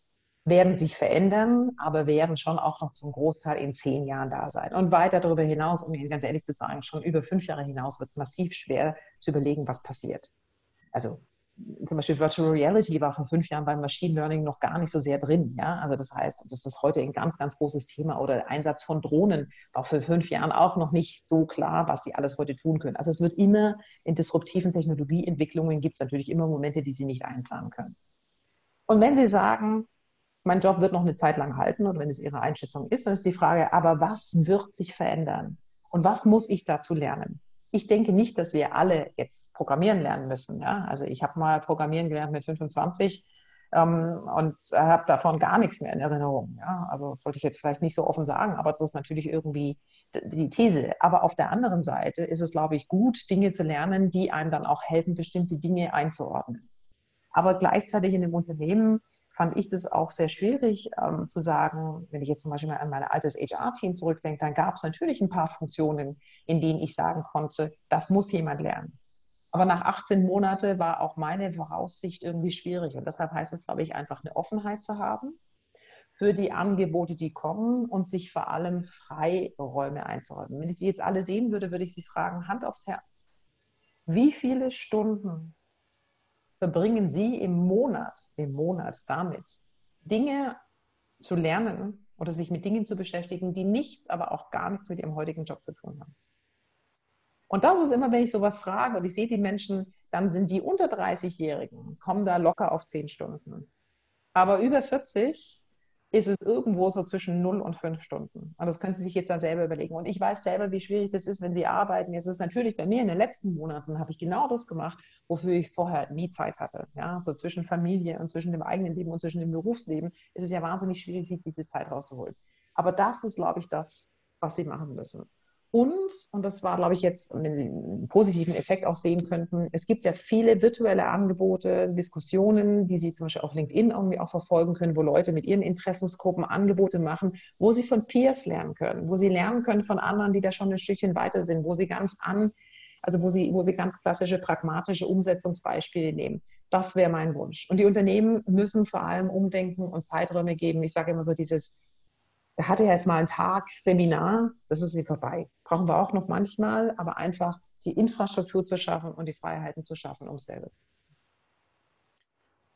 werden sich verändern, aber werden schon auch noch zum Großteil in zehn Jahren da sein. Und weiter darüber hinaus, um Ihnen ganz ehrlich zu sagen, schon über fünf Jahre hinaus wird es massiv schwer zu überlegen, was passiert. Also zum Beispiel Virtual Reality war vor fünf Jahren beim Machine Learning noch gar nicht so sehr drin. Ja? Also das heißt, das ist heute ein ganz, ganz großes Thema. Oder Einsatz von Drohnen war vor fünf Jahren auch noch nicht so klar, was sie alles heute tun können. Also es wird immer in disruptiven Technologieentwicklungen gibt es natürlich immer Momente, die Sie nicht einplanen können. Und wenn Sie sagen, mein Job wird noch eine Zeit lang halten und wenn es Ihre Einschätzung ist, dann ist die Frage, aber was wird sich verändern? Und was muss ich dazu lernen? Ich denke nicht, dass wir alle jetzt programmieren lernen müssen. Ja? Also ich habe mal programmieren gelernt mit 25 ähm, und habe davon gar nichts mehr in Erinnerung. Ja? Also das sollte ich jetzt vielleicht nicht so offen sagen, aber das ist natürlich irgendwie die These. Aber auf der anderen Seite ist es, glaube ich, gut, Dinge zu lernen, die einem dann auch helfen, bestimmte Dinge einzuordnen. Aber gleichzeitig in dem Unternehmen fand ich das auch sehr schwierig ähm, zu sagen, wenn ich jetzt zum Beispiel an mein altes HR-Team zurückdenke, dann gab es natürlich ein paar Funktionen, in denen ich sagen konnte, das muss jemand lernen. Aber nach 18 Monaten war auch meine Voraussicht irgendwie schwierig. Und deshalb heißt es, glaube ich, einfach eine Offenheit zu haben für die Angebote, die kommen und sich vor allem Freiräume einzuräumen. Wenn ich Sie jetzt alle sehen würde, würde ich Sie fragen, Hand aufs Herz. Wie viele Stunden verbringen Sie im Monat, im Monat damit, Dinge zu lernen oder sich mit Dingen zu beschäftigen, die nichts, aber auch gar nichts mit Ihrem heutigen Job zu tun haben. Und das ist immer, wenn ich sowas frage und ich sehe die Menschen, dann sind die unter 30-Jährigen, kommen da locker auf 10 Stunden. Aber über 40 ist es irgendwo so zwischen 0 und 5 Stunden. Und das können Sie sich jetzt dann selber überlegen. Und ich weiß selber, wie schwierig das ist, wenn Sie arbeiten. Es ist natürlich bei mir in den letzten Monaten, habe ich genau das gemacht, wofür ich vorher nie Zeit hatte. Ja, so zwischen Familie und zwischen dem eigenen Leben und zwischen dem Berufsleben ist es ja wahnsinnig schwierig, sich diese Zeit rauszuholen. Aber das ist, glaube ich, das, was Sie machen müssen. Und, und das war, glaube ich, jetzt einen positiven Effekt auch sehen könnten, es gibt ja viele virtuelle Angebote, Diskussionen, die Sie zum Beispiel auf LinkedIn irgendwie auch verfolgen können, wo Leute mit ihren Interessensgruppen Angebote machen, wo Sie von Peers lernen können, wo Sie lernen können von anderen, die da schon ein Stückchen weiter sind, wo Sie ganz an, also wo Sie, wo Sie ganz klassische pragmatische Umsetzungsbeispiele nehmen. Das wäre mein Wunsch. Und die Unternehmen müssen vor allem umdenken und Zeiträume geben. Ich sage immer so dieses, er hatte ja jetzt mal einen Tag Seminar, das ist sie vorbei. Brauchen wir auch noch manchmal, aber einfach die Infrastruktur zu schaffen und die Freiheiten zu schaffen, um es selber zu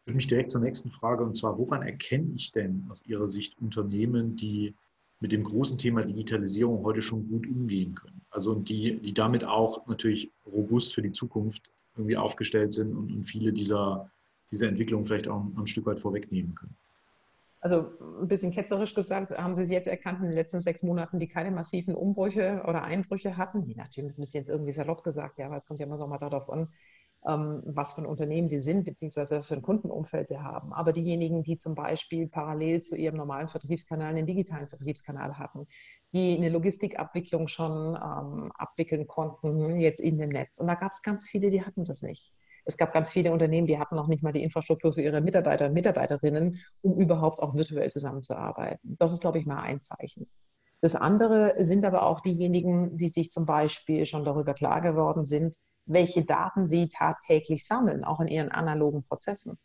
führt mich direkt zur nächsten Frage und zwar, woran erkenne ich denn aus Ihrer Sicht Unternehmen, die mit dem großen Thema Digitalisierung heute schon gut umgehen können? Also die, die damit auch natürlich robust für die Zukunft irgendwie aufgestellt sind und, und viele dieser, dieser Entwicklungen vielleicht auch ein, ein Stück weit vorwegnehmen können. Also ein bisschen ketzerisch gesagt, haben Sie es jetzt erkannt in den letzten sechs Monaten, die keine massiven Umbrüche oder Einbrüche hatten? Je nachdem ist jetzt irgendwie salopp gesagt, ja, aber es kommt ja immer so mal darauf an, was für ein Unternehmen sie sind, beziehungsweise was für ein Kundenumfeld sie haben. Aber diejenigen, die zum Beispiel parallel zu ihrem normalen Vertriebskanal einen digitalen Vertriebskanal hatten, die eine Logistikabwicklung schon ähm, abwickeln konnten, jetzt in dem Netz. Und da gab es ganz viele, die hatten das nicht. Es gab ganz viele Unternehmen, die hatten noch nicht mal die Infrastruktur für ihre Mitarbeiter und Mitarbeiterinnen, um überhaupt auch virtuell zusammenzuarbeiten. Das ist, glaube ich, mal ein Zeichen. Das andere sind aber auch diejenigen, die sich zum Beispiel schon darüber klar geworden sind, welche Daten sie tagtäglich sammeln, auch in ihren analogen Prozessen.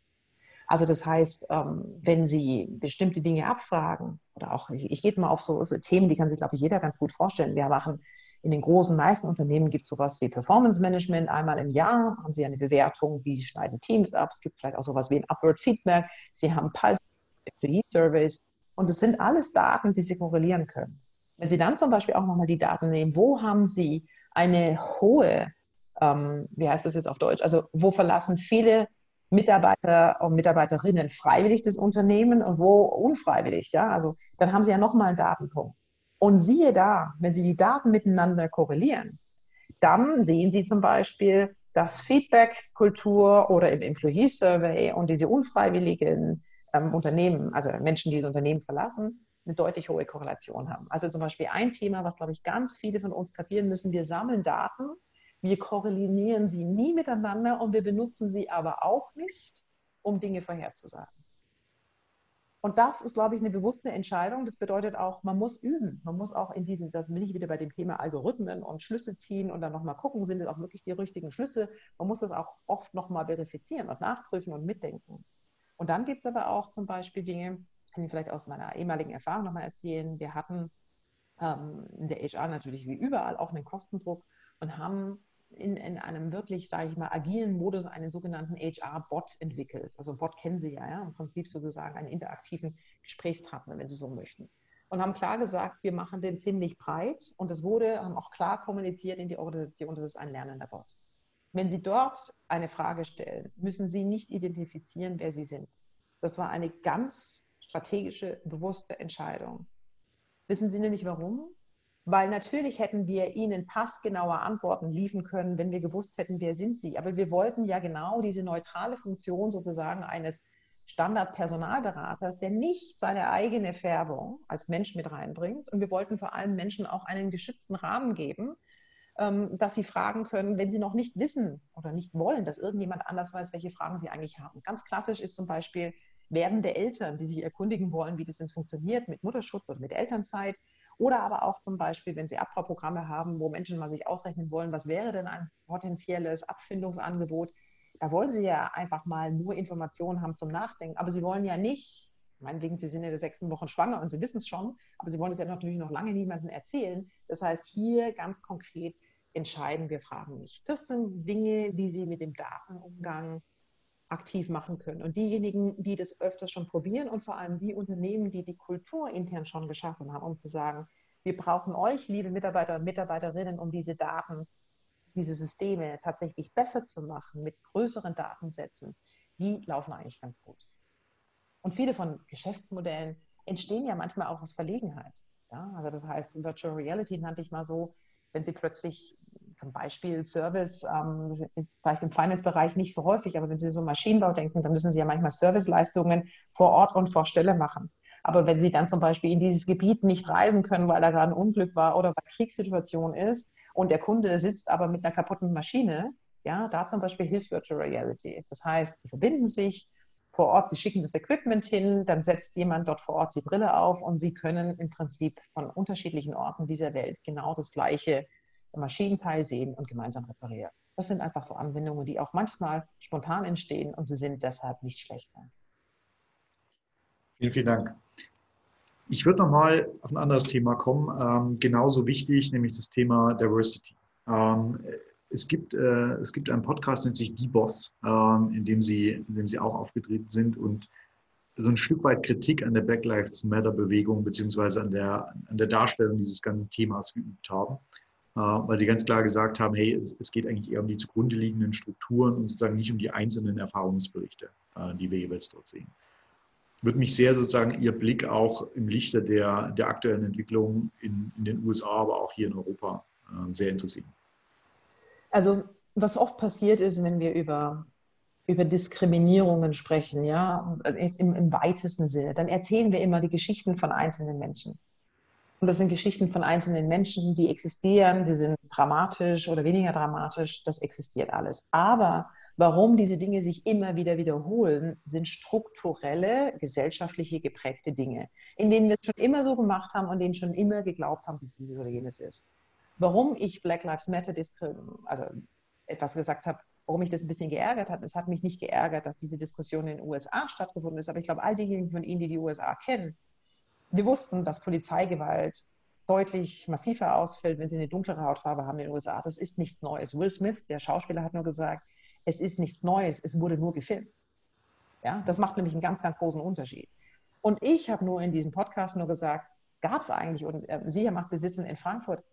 Also das heißt, ähm, wenn Sie bestimmte Dinge abfragen, oder auch, ich, gehe jetzt mal auf so, so, Themen, die kann sich, glaube ich, jeder ganz gut vorstellen. Wir machen in den großen meisten Unternehmen gibt es sowas wie Performance Management. Einmal im Jahr haben Sie eine Bewertung, wie Sie schneiden Teams ab. Es gibt vielleicht auch sowas wie ein Upward Feedback. Sie haben Pulse Surveys. Und das sind alles Daten, die Sie korrelieren können. Wenn Sie dann zum Beispiel auch nochmal die Daten nehmen, wo haben Sie eine hohe ähm, wie heißt das jetzt auf Deutsch? Also wo verlassen viele Mitarbeiter und Mitarbeiterinnen freiwillig das Unternehmen und wo unfreiwillig? Ja, also dann haben Sie ja nochmal einen Datenpunkt. Und siehe da, wenn Sie die Daten miteinander korrelieren, dann sehen Sie zum Beispiel, dass Feedback-Kultur oder im Employee Survey und diese unfreiwilligen ähm, Unternehmen, also Menschen, die das Unternehmen verlassen, eine deutlich hohe Korrelation haben. Also zum Beispiel ein Thema, was, glaube ich, ganz viele von uns kapieren müssen, wir sammeln Daten wir korrelieren sie nie miteinander und wir benutzen sie aber auch nicht, um Dinge vorherzusagen. Und das ist, glaube ich, eine bewusste Entscheidung. Das bedeutet auch, man muss üben. Man muss auch in diesen, das bin ich wieder bei dem Thema Algorithmen und Schlüsse ziehen und dann nochmal gucken, sind es auch wirklich die richtigen Schlüsse. Man muss das auch oft nochmal verifizieren und nachprüfen und mitdenken. Und dann gibt es aber auch zum Beispiel Dinge, kann ich vielleicht aus meiner ehemaligen Erfahrung nochmal erzählen. Wir hatten ähm, in der HR natürlich wie überall auch einen Kostendruck und haben in, in einem wirklich, sage ich mal, agilen Modus einen sogenannten HR-Bot entwickelt. Also Bot kennen Sie ja, ja, im Prinzip sozusagen einen interaktiven Gesprächspartner, wenn Sie so möchten. Und haben klar gesagt, wir machen den ziemlich breit und es wurde haben auch klar kommuniziert in die Organisation, das ist ein lernender Bot. Wenn Sie dort eine Frage stellen, müssen Sie nicht identifizieren, wer Sie sind. Das war eine ganz strategische, bewusste Entscheidung. Wissen Sie nämlich warum? Weil natürlich hätten wir ihnen passgenaue Antworten liefern können, wenn wir gewusst hätten, wer sind sie. Aber wir wollten ja genau diese neutrale Funktion sozusagen eines Standardpersonalberaters, der nicht seine eigene Färbung als Mensch mit reinbringt. Und wir wollten vor allem Menschen auch einen geschützten Rahmen geben, ähm, dass sie fragen können, wenn sie noch nicht wissen oder nicht wollen, dass irgendjemand anders weiß, welche Fragen sie eigentlich haben. Ganz klassisch ist zum Beispiel werdende Eltern, die sich erkundigen wollen, wie das denn funktioniert mit Mutterschutz oder mit Elternzeit oder aber auch zum Beispiel, wenn Sie Abbrauchprogramme haben, wo Menschen mal sich ausrechnen wollen, was wäre denn ein potenzielles Abfindungsangebot. Da wollen Sie ja einfach mal nur Informationen haben zum Nachdenken. Aber Sie wollen ja nicht, meinetwegen, Sie sind in der sechsten Woche schwanger und Sie wissen es schon, aber Sie wollen es ja natürlich noch lange niemandem erzählen. Das heißt, hier ganz konkret entscheiden wir Fragen nicht. Das sind Dinge, die Sie mit dem Datenumgang aktiv machen können. Und diejenigen, die das öfters schon probieren und vor allem die Unternehmen, die die Kultur intern schon geschaffen haben, um zu sagen, wir brauchen euch, liebe Mitarbeiter und Mitarbeiterinnen, um diese Daten, diese Systeme tatsächlich besser zu machen mit größeren Datensätzen, die laufen eigentlich ganz gut. Und viele von Geschäftsmodellen entstehen ja manchmal auch aus Verlegenheit. Ja? Also das heißt, Virtual Reality nannte ich mal so, wenn Sie plötzlich zum Beispiel Service, ähm, das ist vielleicht im Finance-Bereich nicht so häufig, aber wenn Sie so Maschinenbau denken, dann müssen Sie ja manchmal Serviceleistungen vor Ort und vor Stelle machen. Aber wenn Sie dann zum Beispiel in dieses Gebiet nicht reisen können, weil da gerade ein Unglück war oder weil Kriegssituation ist und der Kunde sitzt aber mit einer kaputten Maschine, ja, da zum Beispiel hilft Virtual Reality. Das heißt, Sie verbinden sich vor Ort, Sie schicken das Equipment hin, dann setzt jemand dort vor Ort die Brille auf und Sie können im Prinzip von unterschiedlichen Orten dieser Welt genau das Gleiche Maschinenteil sehen und gemeinsam reparieren. Das sind einfach so Anwendungen, die auch manchmal spontan entstehen und sie sind deshalb nicht schlechter. Vielen, vielen Dank. Ich würde nochmal auf ein anderes Thema kommen, ähm, genauso wichtig, nämlich das Thema Diversity. Ähm, es, gibt, äh, es gibt einen Podcast, nennt sich Die Boss, ähm, in, dem Sie, in dem Sie auch aufgetreten sind und so ein Stück weit Kritik an der Black Lives Matter Bewegung beziehungsweise an der, an der Darstellung dieses ganzen Themas geübt haben, weil Sie ganz klar gesagt haben, hey, es, geht eigentlich eher um die zugrunde liegenden Strukturen und sozusagen nicht um die einzelnen Erfahrungsberichte, äh, die wir jeweils dort sehen. Würde mich sehr sozusagen Ihr Blick auch im Lichte der, der aktuellen Entwicklung in, in den USA, aber auch hier in Europa äh, sehr interessieren. Also was oft passiert ist, wenn wir über über Diskriminierungen sprechen, ja, im, im weitesten Sinne, dann erzählen wir immer die Geschichten von einzelnen Menschen. Und das sind Geschichten von einzelnen Menschen, die existieren, die sind dramatisch oder weniger dramatisch, das existiert alles. Aber warum diese Dinge sich immer wieder wiederholen, sind strukturelle, gesellschaftliche geprägte Dinge, in denen wir es schon immer so gemacht haben und denen schon immer geglaubt haben, dass es so jenes ist. Warum ich Black Lives Matter also etwas gesagt habe, warum mich das ein bisschen geärgert hat. Es hat mich nicht geärgert, dass diese Diskussion in den USA stattgefunden ist, aber ich glaube, all diejenigen von Ihnen, die die USA kennen, wir wussten, dass Polizeigewalt deutlich massiver ausfällt, wenn sie eine dunklere Hautfarbe haben in den USA. Das ist nichts Neues. Will Smith, der Schauspieler, hat nur gesagt, es ist nichts Neues, es wurde nur gefilmt. Ja, das macht nämlich einen ganz, ganz großen Unterschied. Und ich habe nur in diesem Podcast nur gesagt, gab es eigentlich, und äh, Sie, Herr Macht, Sie sitzen in Frankfurt,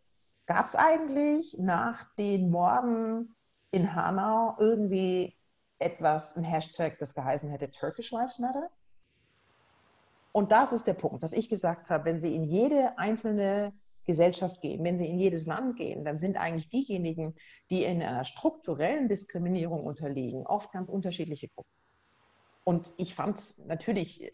gab es eigentlich nach den Morden in Hanau irgendwie etwas, ein Hashtag, das geheißen hätte Turkish Lives Matter. Und das ist der Punkt, dass ich gesagt habe, wenn Sie in jede einzelne Gesellschaft gehen, wenn Sie in jedes Land gehen, dann sind eigentlich diejenigen, die in einer strukturellen Diskriminierung unterliegen, oft ganz unterschiedliche Gruppen. Und ich fand es natürlich,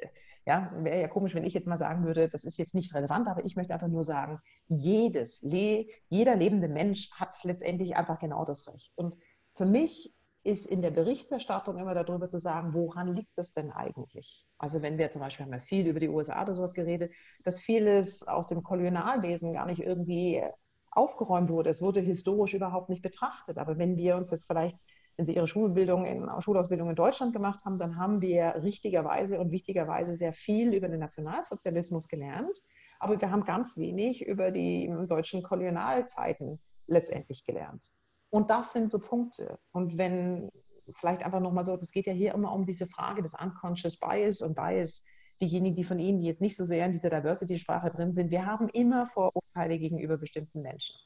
ja, wäre ja komisch, wenn ich jetzt mal sagen würde, das ist jetzt nicht relevant, aber ich möchte einfach nur sagen, jedes, jeder lebende Mensch hat letztendlich einfach genau das Recht. Und für mich ist in der Berichterstattung immer darüber zu sagen, woran liegt das denn eigentlich? Also wenn wir zum Beispiel haben wir viel über die USA oder sowas geredet, dass vieles aus dem Kolonialwesen gar nicht irgendwie aufgeräumt wurde. Es wurde historisch überhaupt nicht betrachtet. Aber wenn wir uns jetzt vielleicht, wenn Sie Ihre Schulbildung in, Schulausbildung in Deutschland gemacht haben, dann haben wir richtigerweise und wichtigerweise sehr viel über den Nationalsozialismus gelernt. Aber wir haben ganz wenig über die deutschen Kolonialzeiten letztendlich gelernt. Und das sind so Punkte. Und wenn vielleicht einfach nochmal so, das geht ja hier immer um diese Frage des Unconscious Bias und Bias. Diejenigen, die von Ihnen, die jetzt nicht so sehr in dieser Diversity-Sprache drin sind, wir haben immer Vorurteile gegenüber bestimmten Menschen.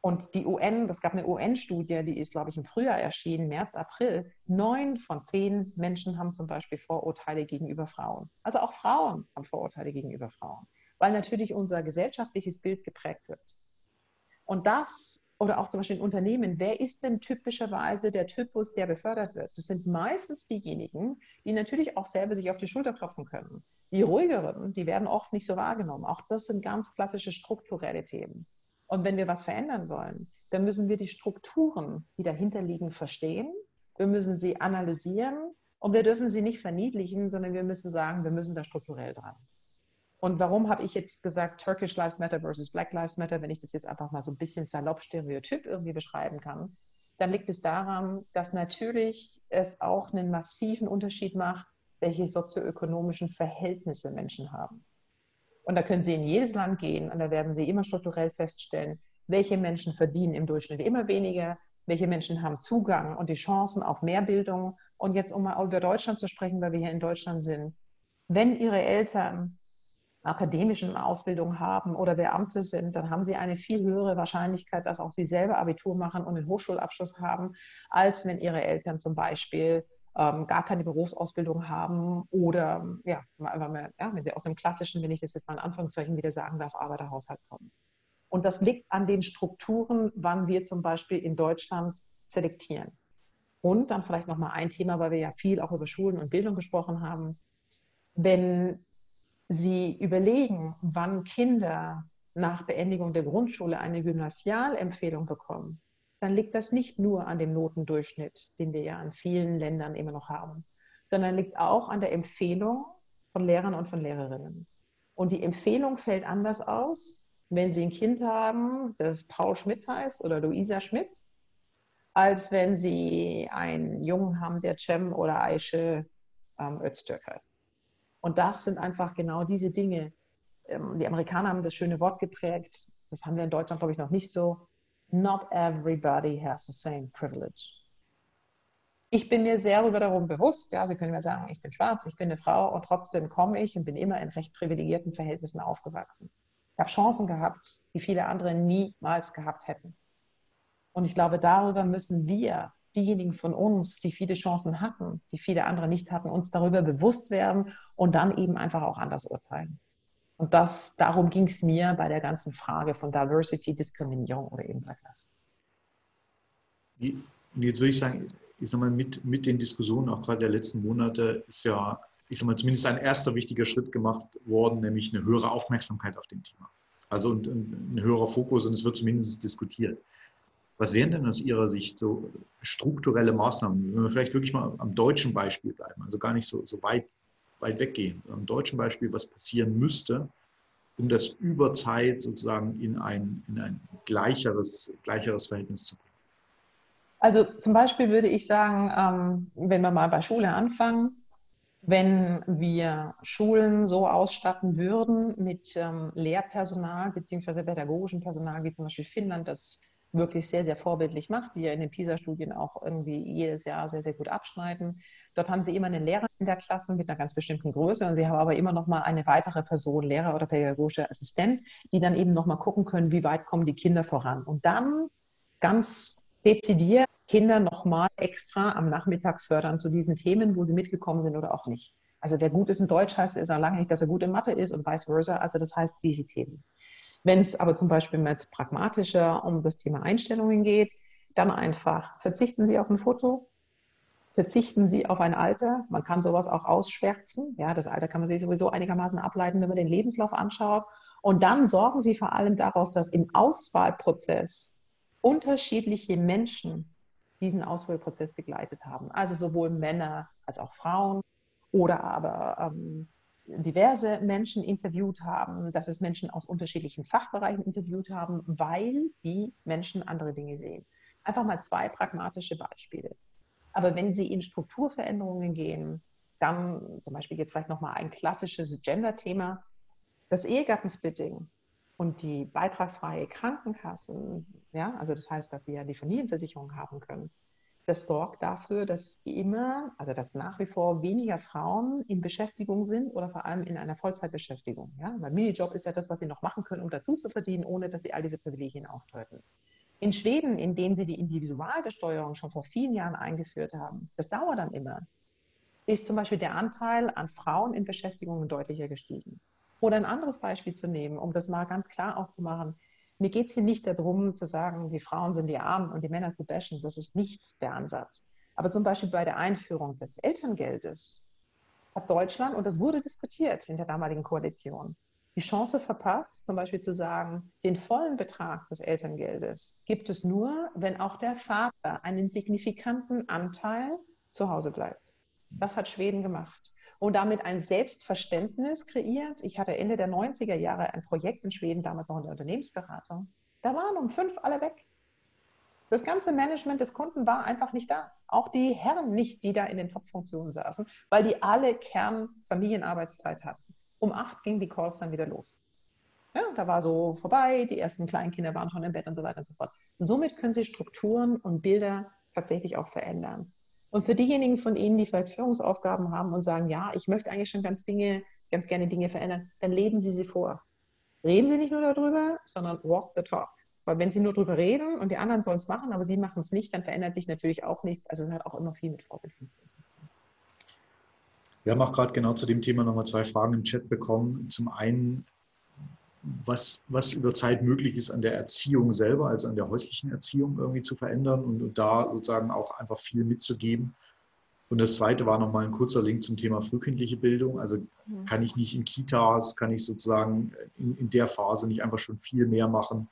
Und die UN, das gab eine UN-Studie, die ist, glaube ich, im Frühjahr erschienen, März, April. Neun von zehn Menschen haben zum Beispiel Vorurteile gegenüber Frauen. Also auch Frauen haben Vorurteile gegenüber Frauen, weil natürlich unser gesellschaftliches Bild geprägt wird. Und das oder auch zum Beispiel in Unternehmen, wer ist denn typischerweise der Typus, der befördert wird? Das sind meistens diejenigen, die natürlich auch selber sich auf die Schulter klopfen können. Die ruhigeren, die werden oft nicht so wahrgenommen. Auch das sind ganz klassische strukturelle Themen. Und wenn wir was verändern wollen, dann müssen wir die Strukturen, die dahinter liegen, verstehen. Wir müssen sie analysieren und wir dürfen sie nicht verniedlichen, sondern wir müssen sagen, wir müssen da strukturell dran. Und warum habe ich jetzt gesagt, Turkish Lives Matter versus Black Lives Matter, wenn ich das jetzt einfach mal so ein bisschen salopp stereotyp irgendwie beschreiben kann, dann liegt es daran, dass natürlich es auch einen massiven Unterschied macht, welche sozioökonomischen Verhältnisse Menschen haben. Und da können Sie in jedes Land gehen und da werden Sie immer strukturell feststellen, welche Menschen verdienen im Durchschnitt immer weniger, welche Menschen haben Zugang und die Chancen auf mehr Bildung. Und jetzt, um mal über Deutschland zu sprechen, weil wir hier in Deutschland sind, wenn Ihre Eltern akademischen Ausbildung haben oder Beamte sind, dann haben sie eine viel höhere Wahrscheinlichkeit, dass auch sie selber Abitur machen und einen Hochschulabschluss haben, als wenn ihre Eltern zum Beispiel ähm, gar keine Berufsausbildung haben oder ja, ja, wenn sie aus einem klassischen, wenn ich das jetzt mal in Anführungszeichen wieder sagen darf, Arbeiterhaushalt kommen. Und das liegt an den Strukturen, wann wir zum Beispiel in Deutschland selektieren. Und dann vielleicht noch mal ein Thema, weil wir ja viel auch über Schulen und Bildung gesprochen haben. Wenn Sie überlegen, wann Kinder nach Beendigung der Grundschule eine Gymnasialempfehlung bekommen, dann liegt das nicht nur an dem Notendurchschnitt, den wir ja in vielen Ländern immer noch haben, sondern liegt auch an der Empfehlung von Lehrern und von Lehrerinnen. Und die Empfehlung fällt anders aus, wenn Sie ein Kind haben, das Paul Schmidt heißt oder Luisa Schmidt, als wenn Sie einen Jungen haben, der Cem oder Aische ähm, Öztürk heißt. Und das sind einfach genau diese Dinge. Ähm, die Amerikaner haben das schöne Wort geprägt. Das haben wir in Deutschland, glaube ich, noch nicht so. Not everybody has the same privilege. Ich bin mir sehr darüber darum bewusst, ja, Sie können mir sagen, ich bin schwarz, ich bin eine Frau und trotzdem komme ich und bin immer in recht privilegierten Verhältnissen aufgewachsen. Ich habe Chancen gehabt, die viele andere niemals gehabt hätten. Und ich glaube, darüber müssen wir diejenigen von uns, die viele Chancen hatten, die viele andere nicht hatten, uns darüber bewusst werden und dann eben einfach auch anders urteilen. Und das, darum ging es mir bei der ganzen Frage von Diversity, Diskriminierung oder eben Black Lives. Und jetzt würde ich sagen, ich sag mal, mit, mit den Diskussionen auch gerade der letzten Monate ist ja, ich sag mal, zumindest ein erster wichtiger Schritt gemacht worden, nämlich eine höhere Aufmerksamkeit auf dem Thema. Also und, und ein höherer Fokus und es wird zumindest diskutiert. Was wären denn aus Ihrer Sicht so strukturelle Maßnahmen, wenn wir vielleicht wirklich mal am deutschen Beispiel bleiben, also gar nicht so, so weit, weit weggehen, am deutschen Beispiel, was passieren müsste, um das über Zeit sozusagen in ein, in ein gleicheres, gleicheres Verhältnis zu bringen? Also zum Beispiel würde ich sagen, ähm, wenn wir mal bei Schule anfangen, wenn wir Schulen so ausstatten würden mit ähm, Lehrpersonal bzw. pädagogischem Personal, wie zum Beispiel Finnland das wirklich sehr, sehr vorbildlich macht, die ja in den PISA-Studien auch irgendwie jedes Jahr sehr, sehr gut abschneiden. Dort haben sie immer einen Lehrer in der Klasse mit einer ganz bestimmten Größe und sie haben aber immer noch mal eine weitere Person, Lehrer oder pädagogischer Assistent, die dann eben noch mal gucken können, wie weit kommen die Kinder voran. Und dann ganz dezidiert Kinder noch mal extra am Nachmittag fördern zu diesen Themen, wo sie mitgekommen sind oder auch nicht. Also wer gut ist in Deutsch heißt, ist er lange nicht, dass er gut in Mathe ist und vice versa. Also das heißt diese Themen. Wenn es aber zum Beispiel jetzt pragmatischer um das Thema Einstellungen geht, dann einfach verzichten Sie auf ein Foto, verzichten Sie auf ein Alter. Man kann sowas auch ausschwärzen. Ja, das Alter kann man sich sowieso einigermaßen ableiten, wenn man den Lebenslauf anschaut. Und dann sorgen Sie vor allem daraus, dass im Auswahlprozess unterschiedliche Menschen diesen Auswahlprozess begleitet haben. Also sowohl Männer als auch Frauen oder aber ähm, diverse Menschen interviewt haben, dass es Menschen aus unterschiedlichen Fachbereichen interviewt haben, weil die Menschen andere Dinge sehen. Einfach mal zwei pragmatische Beispiele. Aber wenn Sie in Strukturveränderungen gehen, dann zum Beispiel jetzt vielleicht nochmal ein klassisches Gender-Thema, das Ehegattensplitting und die beitragsfreie Krankenkassen, ja, also das heißt, dass Sie ja die Familienversicherung haben können, das sorgt dafür, dass immer, also dass nach wie vor weniger Frauen in Beschäftigung sind oder vor allem in einer Vollzeitbeschäftigung. Ja? Weil Minijob ist ja das, was sie noch machen können, um dazu zu verdienen, ohne dass sie all diese Privilegien aufdeuten. In Schweden, in denen sie die Individualbesteuerung schon vor vielen Jahren eingeführt haben, das dauert dann immer, ist zum Beispiel der Anteil an Frauen in Beschäftigung deutlicher gestiegen. Oder ein anderes Beispiel zu nehmen, um das mal ganz klar aufzumachen. Mir geht es hier nicht darum, zu sagen, die Frauen sind die Armen und die Männer zu bashen. Das ist nicht der Ansatz. Aber zum Beispiel bei der Einführung des Elterngeldes hat Deutschland, und das wurde diskutiert in der damaligen Koalition, die Chance verpasst, zum Beispiel zu sagen, den vollen Betrag des Elterngeldes gibt es nur, wenn auch der Vater einen signifikanten Anteil zu Hause bleibt. Das hat Schweden gemacht und damit ein Selbstverständnis kreiert. Ich hatte Ende der 90er Jahre ein Projekt in Schweden, damals auch in der Unternehmensberatung. Da waren um fünf alle weg. Das ganze Management des Kunden war einfach nicht da. Auch die Herren nicht, die da in den Top-Funktionen saßen, weil die alle Kernfamilienarbeitszeit hatten. Um acht ging die Calls dann wieder los. Ja, da war so vorbei, die ersten Kleinkinder waren schon im Bett und so weiter und so fort. Somit können Sie Strukturen und Bilder tatsächlich auch verändern. Und für diejenigen von Ihnen, die vielleicht Führungsaufgaben haben und sagen, ja, ich möchte eigentlich schon ganz Dinge, ganz gerne Dinge verändern, dann leben Sie sie vor. Reden Sie nicht nur darüber, sondern walk the talk. Weil wenn Sie nur darüber reden und die anderen sollen es machen, aber Sie machen es nicht, dann verändert sich natürlich auch nichts. Also es hat auch immer viel mit Vorbildfunktion zu tun. Wir haben auch gerade genau zu dem Thema nochmal zwei Fragen im Chat bekommen. Zum einen, was, was über Zeit möglich ist an der Erziehung selber, also an der häuslichen Erziehung irgendwie zu verändern und, und da sozusagen auch einfach viel mitzugeben. Und das zweite war nochmal ein kurzer Link zum Thema frühkindliche Bildung. Also mhm. kann ich nicht in Kitas, kann ich sozusagen in, in der Phase nicht einfach schon viel mehr machen,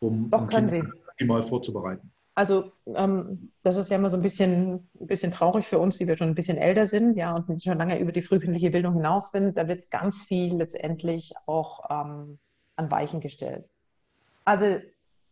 um, Doch, um Kinder mal vorzubereiten. Also ähm, das ist ja immer so ein bisschen, ein bisschen traurig für uns, die wir schon ein bisschen älter sind, ja, und schon lange über die frühkindliche Bildung hinaus sind. Da wird ganz viel letztendlich auch ähm, an Weichen gestellt. Also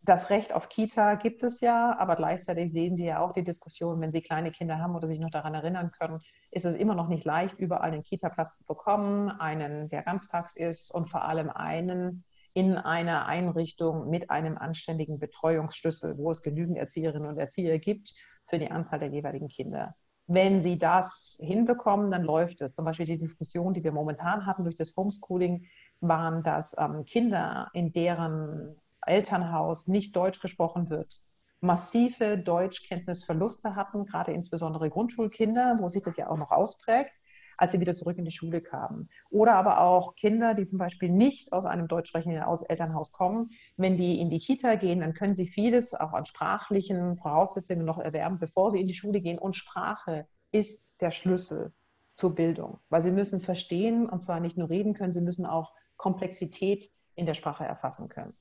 das Recht auf Kita gibt es ja, aber gleichzeitig sehen Sie ja auch die Diskussion, wenn Sie kleine Kinder haben oder sich noch daran erinnern können, ist es immer noch nicht leicht, überall einen Kita-Platz zu bekommen, einen, der ganztags ist und vor allem einen in einer Einrichtung mit einem anständigen Betreuungsschlüssel, wo es genügend Erzieherinnen und Erzieher gibt für die Anzahl der jeweiligen Kinder. Wenn Sie das hinbekommen, dann läuft es. Zum Beispiel die Diskussion, die wir momentan hatten durch das Homeschooling, waren, dass ähm, Kinder, in deren Elternhaus nicht Deutsch gesprochen wird, massive Deutschkenntnisverluste hatten, gerade insbesondere Grundschulkinder, wo sich das ja auch noch ausprägt, als sie wieder zurück in die Schule kamen. Oder aber auch Kinder, die zum Beispiel nicht aus einem deutsch sprechenden Elternhaus kommen. Wenn die in die Kita gehen, dann können sie vieles auch an sprachlichen Voraussetzungen noch erwerben, bevor sie in die Schule gehen. Und Sprache ist der Schlüssel zur Bildung, weil sie müssen verstehen, und zwar nicht nur reden können, sie müssen auch Komplexität in der Sprache erfassen können.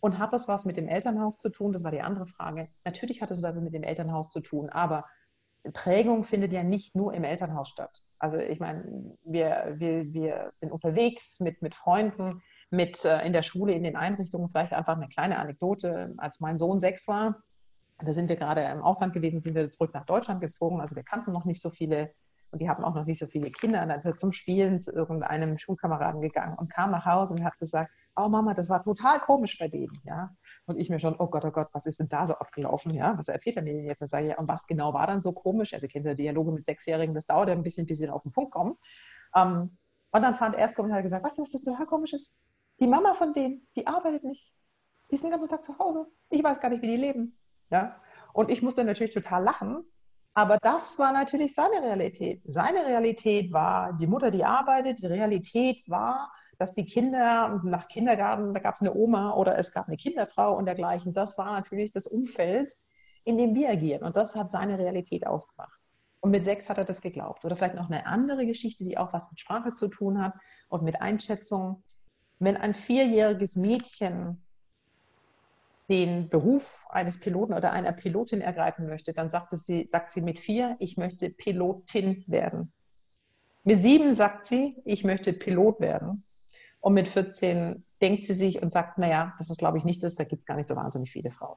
Und hat das was mit dem Elternhaus zu tun? Das war die andere Frage. Natürlich hat es was mit dem Elternhaus zu tun, aber Prägung findet ja nicht nur im Elternhaus statt. Also ich meine, wir, wir, wir sind unterwegs mit, mit Freunden, mit äh, in der Schule, in den Einrichtungen. Vielleicht einfach eine kleine Anekdote. Als mein Sohn sechs war, da sind wir gerade im Ausland gewesen, sind wir zurück nach Deutschland gezogen. Also wir kannten noch nicht so viele und die hatten auch noch nicht so viele Kinder. Und dann ist er zum Spielen zu irgendeinem Schulkameraden gegangen und kam nach Hause und hat gesagt, oh Mama, das war total komisch bei denen, ja. Und ich mir schon, oh Gott, oh Gott, was ist denn da so abgelaufen, ja? Was erzählt er mir jetzt? Dann sage ich, und was genau war dann so komisch? Also kennt ihr Dialoge mit Sechsjährigen, das dauert ein bisschen, bis sie auf den Punkt kommen. Ähm, und dann fand er erst und hat gesagt, weißt du, was das total komisch ist? Die Mama von denen, die arbeitet nicht. Die ist den ganzen Tag zu Hause. Ich weiß gar nicht, wie die leben. Ja? Und ich musste natürlich total lachen, aber das war natürlich seine Realität. Seine Realität war die Mutter, die arbeitet. Die Realität war, dass die Kinder nach Kindergarten, da gab es eine Oma oder es gab eine Kinderfrau und dergleichen. Das war natürlich das Umfeld, in dem wir agieren. Und das hat seine Realität ausgemacht. Und mit sechs hat er das geglaubt. Oder vielleicht noch eine andere Geschichte, die auch was mit Sprache zu tun hat und mit Einschätzung. Wenn ein vierjähriges Mädchen den Beruf eines Piloten oder einer Pilotin ergreifen möchte, dann sagt sie, sagt sie mit vier, ich möchte Pilotin werden. Mit sieben sagt sie, ich möchte Pilot werden. Und mit 14 denkt sie sich und sagt, naja, das ist, glaube ich, nicht das, da gibt es gar nicht so wahnsinnig viele Frauen.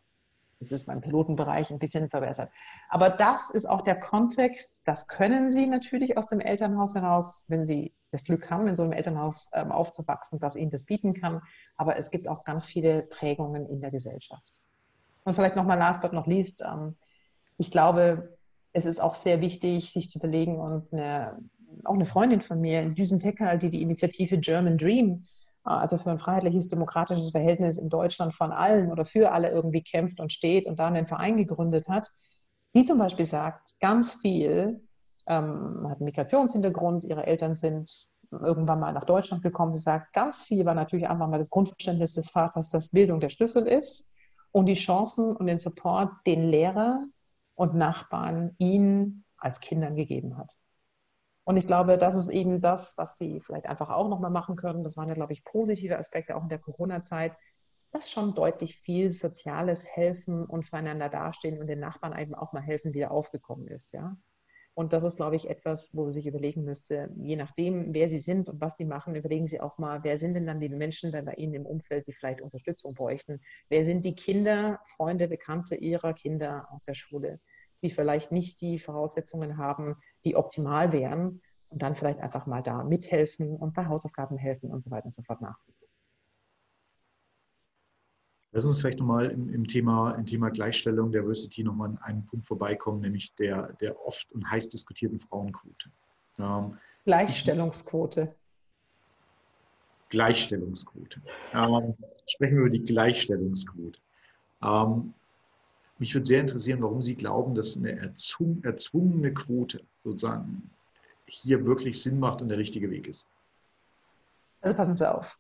Das ist beim Pilotenbereich ein bisschen verbessert. Aber das ist auch der Kontext, das können Sie natürlich aus dem Elternhaus heraus, wenn Sie das Glück haben, in so einem Elternhaus ähm, aufzuwachsen, das Ihnen das bieten kann. Aber es gibt auch ganz viele Prägungen in der Gesellschaft. Und vielleicht nochmal last but not least, ähm, ich glaube, es ist auch sehr wichtig, sich zu überlegen und eine, auch eine Freundin von mir, Düsen Tecker, die die Initiative German Dream also für ein freiheitliches, demokratisches Verhältnis in Deutschland von allen oder für alle irgendwie kämpft und steht und da einen Verein gegründet hat, die zum Beispiel sagt, ganz viel, ähm, hat einen Migrationshintergrund, ihre Eltern sind irgendwann mal nach Deutschland gekommen. Sie sagt, ganz viel war natürlich einfach mal das Grundverständnis des Vaters, dass Bildung der Schlüssel ist und die Chancen und den Support den Lehrer und Nachbarn ihnen als Kindern gegeben hat. Und ich glaube, das ist eben das, was sie vielleicht einfach auch nochmal machen können. Das waren ja, glaube ich, positive Aspekte auch in der Corona-Zeit, dass schon deutlich viel soziales Helfen und füreinander dastehen und den Nachbarn eben auch mal helfen, wieder aufgekommen ist. Ja? Und das ist, glaube ich, etwas, wo sich überlegen müsste, je nachdem, wer sie sind und was sie machen, überlegen sie auch mal, wer sind denn dann die Menschen dann bei ihnen im Umfeld, die vielleicht Unterstützung bräuchten? Wer sind die Kinder, Freunde, Bekannte ihrer Kinder aus der Schule? die vielleicht nicht die Voraussetzungen haben, die optimal wären und dann vielleicht einfach mal da mithelfen und bei Hausaufgaben helfen und so weiter und so fort nachzugehen. Lass uns vielleicht nochmal im, im, Thema, im Thema Gleichstellung, Diversity nochmal an einen Punkt vorbeikommen, nämlich der, der oft und heiß diskutierten Frauenquote. Ähm, Gleichstellungsquote. Gleichstellungsquote. Ähm, sprechen wir über die Gleichstellungsquote. Ähm, mich würde sehr interessieren, warum Sie glauben, dass eine erzwungene Quote sozusagen hier wirklich Sinn macht und der richtige Weg ist. Also passen Sie auf.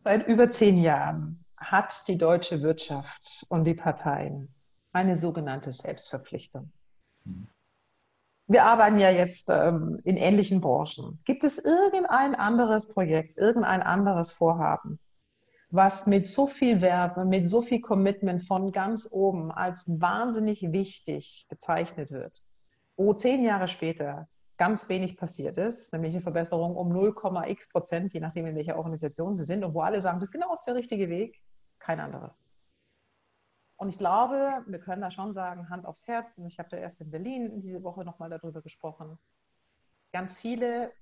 Seit über zehn Jahren hat die deutsche Wirtschaft und die Parteien eine sogenannte Selbstverpflichtung. Wir arbeiten ja jetzt ähm, in ähnlichen Branchen. Gibt es irgendein anderes Projekt, irgendein anderes Vorhaben, was mit so viel Werbe, mit so viel Commitment von ganz oben als wahnsinnig wichtig bezeichnet wird, wo zehn Jahre später ganz wenig passiert ist, nämlich eine Verbesserung um 0,x Prozent, je nachdem, in welcher Organisation Sie sind, und wo alle sagen, das ist genau der richtige Weg, kein anderes. Und ich glaube, wir können da schon sagen, Hand aufs Herz, und ich habe da erst in Berlin diese Woche nochmal darüber gesprochen, ganz viele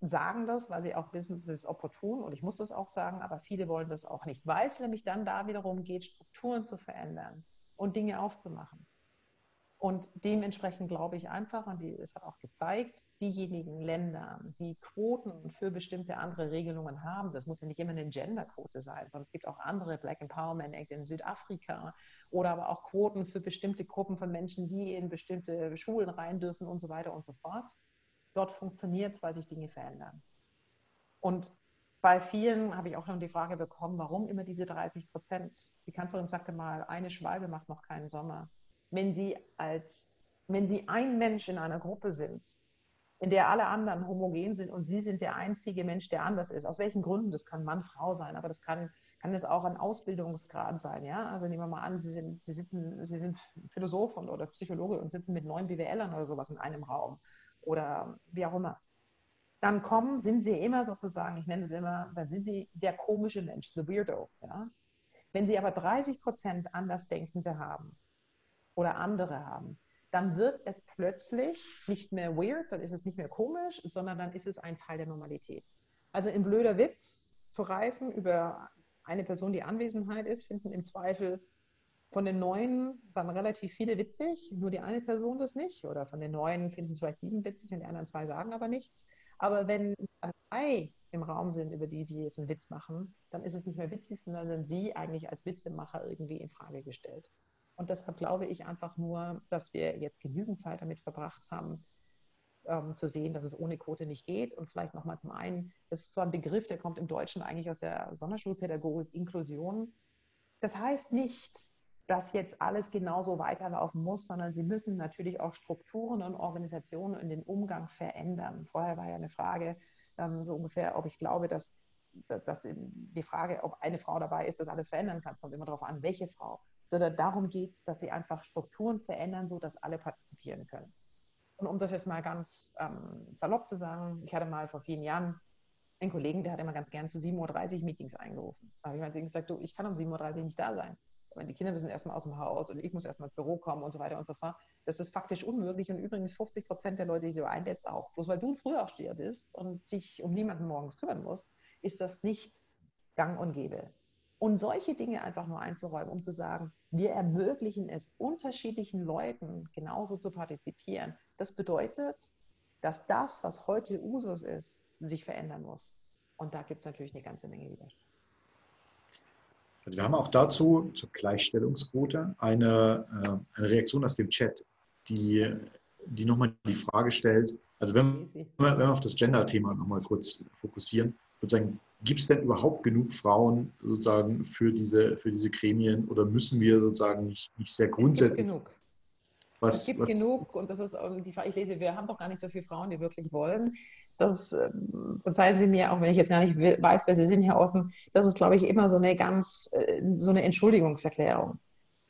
sagen das, weil sie auch wissen, es ist opportun und ich muss das auch sagen, aber viele wollen das auch nicht, weil es nämlich dann da wiederum geht, Strukturen zu verändern und Dinge aufzumachen. Und dementsprechend glaube ich einfach, und die, es hat auch gezeigt, diejenigen Länder, die Quoten für bestimmte andere Regelungen haben, das muss ja nicht immer eine Genderquote sein, sondern es gibt auch andere Black Empowerment Act in Südafrika oder aber auch Quoten für bestimmte Gruppen von Menschen, die in bestimmte Schulen rein dürfen und so weiter und so fort. Dort funktioniert es, weil sich Dinge verändern. Und bei vielen habe ich auch schon die Frage bekommen, warum immer diese 30 Prozent? Die Kanzlerin sagte mal, eine Schwalbe macht noch keinen Sommer wenn sie als, wenn sie ein Mensch in einer Gruppe sind, in der alle anderen homogen sind und sie sind der einzige Mensch, der anders ist. Aus welchen Gründen? Das kann Mann, Frau sein, aber das kann, kann es auch ein Ausbildungsgrad sein. Ja? Also nehmen wir mal an, Sie sind, sie sitzen, sie sind Philosoph oder Psychologe und sitzen mit neun BWLern oder sowas in einem Raum oder wie auch immer. Dann kommen, sind sie immer sozusagen, ich nenne es immer, dann sind sie der komische Mensch, the weirdo. Ja? Wenn sie aber 30 Prozent Andersdenkende haben, oder andere haben, dann wird es plötzlich nicht mehr weird, dann ist es nicht mehr komisch, sondern dann ist es ein Teil der Normalität. Also in blöder Witz zu reißen über eine Person, die Anwesenheit ist, finden im Zweifel von den Neuen dann relativ viele witzig, nur die eine Person das nicht. Oder von den Neuen finden es vielleicht sieben witzig und die anderen zwei sagen aber nichts. Aber wenn drei im Raum sind, über die sie jetzt einen Witz machen, dann ist es nicht mehr witzig, sondern sind sie eigentlich als Witzemacher irgendwie in Frage gestellt. Und deshalb glaube ich einfach nur, dass wir jetzt genügend Zeit damit verbracht haben, ähm, zu sehen, dass es ohne Quote nicht geht. Und vielleicht nochmal zum einen, das ist zwar ein Begriff, der kommt im Deutschen eigentlich aus der Sonderschulpädagogik, Inklusion. Das heißt nicht, dass jetzt alles genauso weiterlaufen muss, sondern sie müssen natürlich auch Strukturen und Organisationen in den Umgang verändern. Vorher war ja eine Frage, ähm, so ungefähr, ob ich glaube, dass, dass die Frage, ob eine Frau dabei ist, das alles verändern kann, es kommt immer darauf an, welche Frau sondern darum geht es, dass sie einfach Strukturen verändern, sodass alle partizipieren können. Und um das jetzt mal ganz ähm, salopp zu sagen, ich hatte mal vor vielen Jahren einen Kollegen, der hat immer ganz gern zu 7.30 Uhr Meetings eingerufen. Da habe ich mal gesagt, du, ich kann um 7.30 Uhr nicht da sein. Weil die Kinder müssen erstmal aus dem Haus und ich muss erstmal ins Büro kommen und so weiter und so fort. Das ist faktisch unmöglich und übrigens 50 Prozent der Leute, die du einlädst, auch. Bloß weil du ein Frühaufsteher bist und sich um niemanden morgens kümmern musst, ist das nicht gang und gäbe. Und solche Dinge einfach nur einzuräumen, um zu sagen, wir ermöglichen es unterschiedlichen Leuten genauso zu partizipieren. Das bedeutet, dass das, was heute Usus ist, sich verändern muss. Und da gibt es natürlich eine ganze Menge Widerstand. Also wir haben auch dazu zur Gleichstellungsquote eine, äh, eine Reaktion aus dem Chat, die, die nochmal die Frage stellt, also wenn, wenn wir auf das Gender-Thema nochmal kurz fokussieren, sozusagen, gibt es denn überhaupt genug Frauen sozusagen für diese, für diese Gremien oder müssen wir sozusagen nicht, nicht sehr grundsätzlich. Es gibt genug. Was, es gibt was, genug und das ist die Frage, ich lese, wir haben doch gar nicht so viele Frauen, die wirklich wollen. Das ähm, verzeihen Sie mir, auch wenn ich jetzt gar nicht weiß, wer Sie sind hier außen, das ist, glaube ich, immer so eine ganz, äh, so eine Entschuldigungserklärung.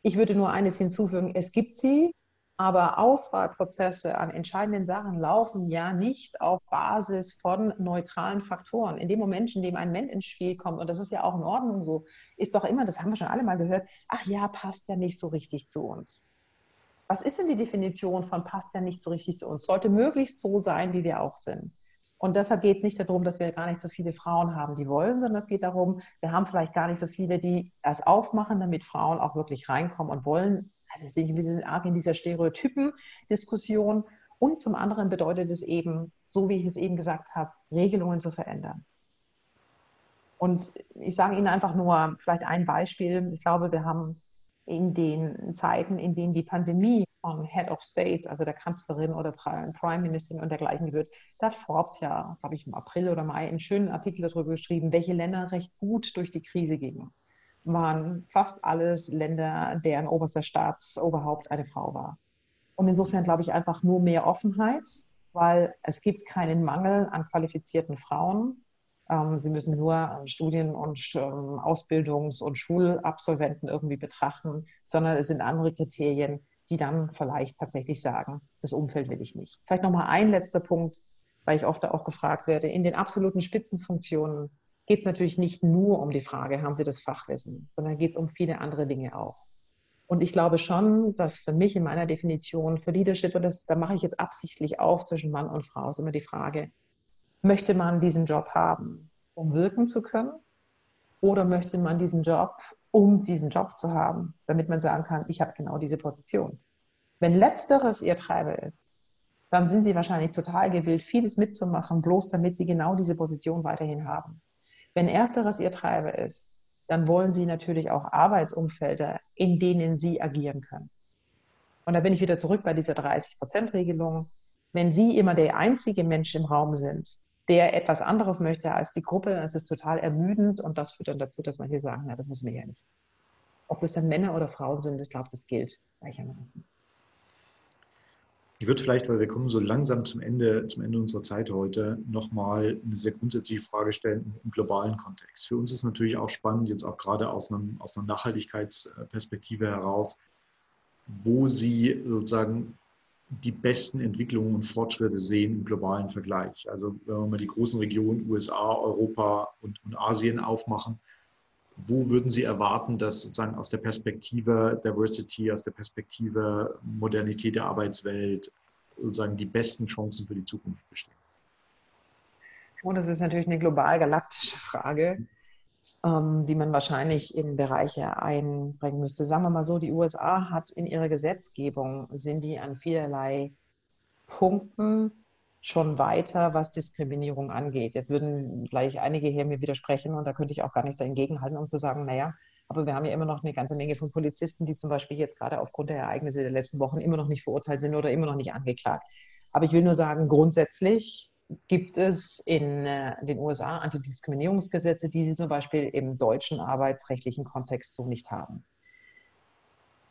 Ich würde nur eines hinzufügen, es gibt sie, aber Auswahlprozesse an entscheidenden Sachen laufen ja nicht auf Basis von neutralen Faktoren. In dem Moment, in dem ein Mensch ins Spiel kommt, und das ist ja auch in Ordnung so, ist doch immer, das haben wir schon alle mal gehört, ach ja, passt ja nicht so richtig zu uns. Was ist denn die Definition von passt ja nicht so richtig zu uns? Sollte möglichst so sein, wie wir auch sind. Und deshalb geht es nicht darum, dass wir gar nicht so viele Frauen haben, die wollen, sondern es geht darum, wir haben vielleicht gar nicht so viele, die es aufmachen, damit Frauen auch wirklich reinkommen und wollen also jetzt bin ich ein bisschen arg in dieser Stereotypen-Diskussion. Und zum anderen bedeutet es eben, so wie ich es eben gesagt habe, Regelungen zu verändern. Und ich sage Ihnen einfach nur vielleicht ein Beispiel. Ich glaube, wir haben in den Zeiten, in denen die Pandemie von Head of State, also der Kanzlerin oder Prime Ministerin und dergleichen wird, da hat Forbes ja, glaube ich, im April oder Mai einen schönen Artikel darüber geschrieben, welche Länder recht gut durch die Krise gingen waren fast alles Länder, deren oberster Staatsoberhaupt eine Frau war. Und insofern glaube ich einfach nur mehr Offenheit, weil es gibt keinen Mangel an qualifizierten Frauen. Ähm, sie müssen nur Studien- und Ausbildungs- und Schulabsolventen irgendwie betrachten, sondern es sind andere Kriterien, die dann vielleicht tatsächlich sagen, das Umfeld will ich nicht. Vielleicht nochmal ein letzter Punkt, weil ich oft auch gefragt werde. In den absoluten Spitzenfunktionen geht es natürlich nicht nur um die Frage, haben Sie das Fachwissen, sondern geht es um viele andere Dinge auch. Und ich glaube schon, dass für mich in meiner Definition für Leadership, und das, da mache ich jetzt absichtlich auf zwischen Mann und Frau, ist immer die Frage, möchte man diesen Job haben, um wirken zu können? Oder möchte man diesen Job, um diesen Job zu haben, damit man sagen kann, ich habe genau diese Position? Wenn letzteres Ihr Treiber ist, dann sind Sie wahrscheinlich total gewillt, vieles mitzumachen, bloß damit Sie genau diese Position weiterhin haben. Wenn ersteres Ihr Treiber ist, dann wollen Sie natürlich auch Arbeitsumfelder, in denen Sie agieren können. Und da bin ich wieder zurück bei dieser 30-Prozent-Regelung. Wenn Sie immer der einzige Mensch im Raum sind, der etwas anderes möchte als die Gruppe, dann ist es total ermüdend und das führt dann dazu, dass manche sagen, na, das müssen wir ja nicht. Ob das dann Männer oder Frauen sind, ich glaube, das gilt gleichermaßen. Ich würde vielleicht, weil wir kommen so langsam zum Ende, zum Ende unserer Zeit heute, nochmal eine sehr grundsätzliche Frage stellen im globalen Kontext. Für uns ist natürlich auch spannend, jetzt auch gerade aus, einem, aus einer Nachhaltigkeitsperspektive heraus, wo Sie sozusagen die besten Entwicklungen und Fortschritte sehen im globalen Vergleich. Also wenn wir mal die großen Regionen USA, Europa und, und Asien aufmachen, wo würden Sie erwarten, dass sozusagen aus der Perspektive Diversity, aus der Perspektive Modernität der Arbeitswelt sozusagen die besten Chancen für die Zukunft bestehen? Und das ist natürlich eine global galaktische Frage, ähm, die man wahrscheinlich in Bereiche einbringen müsste. Sagen wir mal so, die USA hat in ihrer Gesetzgebung, sind die an vielerlei Punkten schon weiter, was Diskriminierung angeht. Jetzt würden gleich einige hier mir widersprechen und da könnte ich auch gar nichts dagegen halten, um zu sagen, naja, aber wir haben ja immer noch eine ganze Menge von Polizisten, die zum Beispiel jetzt gerade aufgrund der Ereignisse der letzten Wochen immer noch nicht verurteilt sind oder immer noch nicht angeklagt. Aber ich will nur sagen, grundsätzlich gibt es in äh, den USA Antidiskriminierungsgesetze, die sie zum Beispiel im deutschen arbeitsrechtlichen Kontext so nicht haben.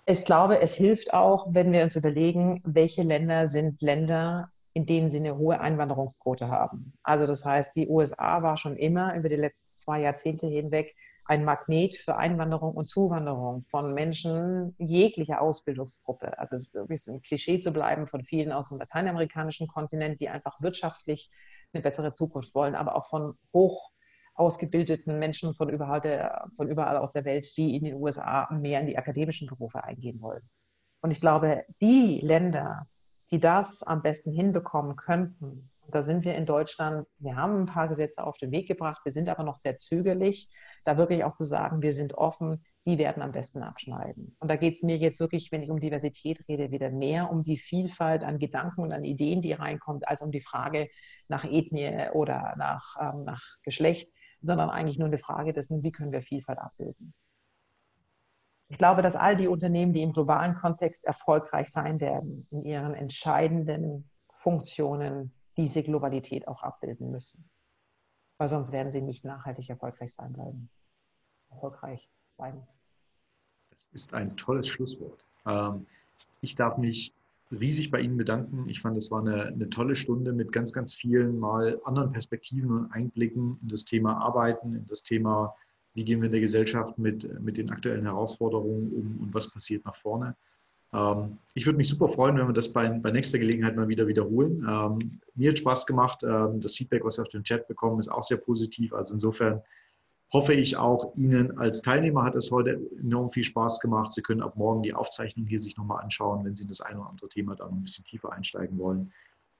Ich glaube, es hilft auch, wenn wir uns überlegen, welche Länder sind Länder, in denen sie eine hohe Einwanderungsquote haben. Also das heißt, die USA war schon immer über die letzten zwei Jahrzehnte hinweg ein Magnet für Einwanderung und Zuwanderung von Menschen jeglicher Ausbildungsgruppe. Also es ist ein Klischee zu bleiben von vielen aus dem lateinamerikanischen Kontinent, die einfach wirtschaftlich eine bessere Zukunft wollen, aber auch von hoch ausgebildeten Menschen von überall, der, von überall aus der Welt, die in den USA mehr in die akademischen Berufe eingehen wollen. Und ich glaube, die Länder, die das am besten hinbekommen könnten. Und da sind wir in Deutschland, wir haben ein paar Gesetze auf den Weg gebracht, wir sind aber noch sehr zögerlich, da wirklich auch zu sagen, wir sind offen, die werden am besten abschneiden. Und da geht es mir jetzt wirklich, wenn ich um Diversität rede, wieder mehr um die Vielfalt an Gedanken und an Ideen, die reinkommt, als um die Frage nach Ethnie oder nach, ähm, nach Geschlecht, sondern eigentlich nur eine Frage dessen, wie können wir Vielfalt abbilden. Ich glaube, dass all die Unternehmen, die im globalen Kontext erfolgreich sein werden, in ihren entscheidenden Funktionen diese Globalität auch abbilden müssen. Weil sonst werden sie nicht nachhaltig erfolgreich sein bleiben. Erfolgreich bleiben. Das ist ein tolles Schlusswort. Ähm, ich darf mich riesig bei Ihnen bedanken. Ich fand, es war eine, eine, tolle Stunde mit ganz, ganz vielen mal anderen Perspektiven und Einblicken in das Thema Arbeiten, in das Thema wie gehen wir in der Gesellschaft mit, mit den aktuellen Herausforderungen um und was passiert nach vorne. Ähm, ich würde mich super freuen, wenn wir das bei, bei nächster Gelegenheit mal wieder wiederholen. Ähm, mir hat Spaß gemacht. Ähm, das Feedback, was wir auf dem Chat bekommen, ist auch sehr positiv. Also insofern hoffe ich auch, Ihnen als Teilnehmer hat es heute enorm viel Spaß gemacht. Sie können ab morgen die Aufzeichnung hier sich nochmal anschauen, wenn Sie in das eine oder andere Thema da noch ein bisschen tiefer einsteigen wollen.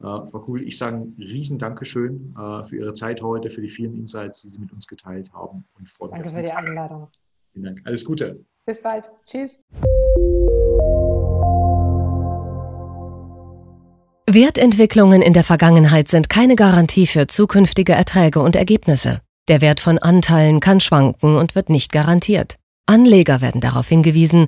Äh, Frau Kuhl, ich sage ein riesen Dankeschön äh, für Ihre Zeit heute, für die vielen Insights, die Sie mit uns geteilt haben. Und freue mich Danke für die Einladung. Vielen Dank. Alles Gute. Bis bald. Tschüss. Wertentwicklungen in der Vergangenheit sind keine Garantie für zukünftige Erträge und Ergebnisse. Der Wert von Anteilen kann schwanken und wird nicht garantiert. Anleger werden darauf hingewiesen,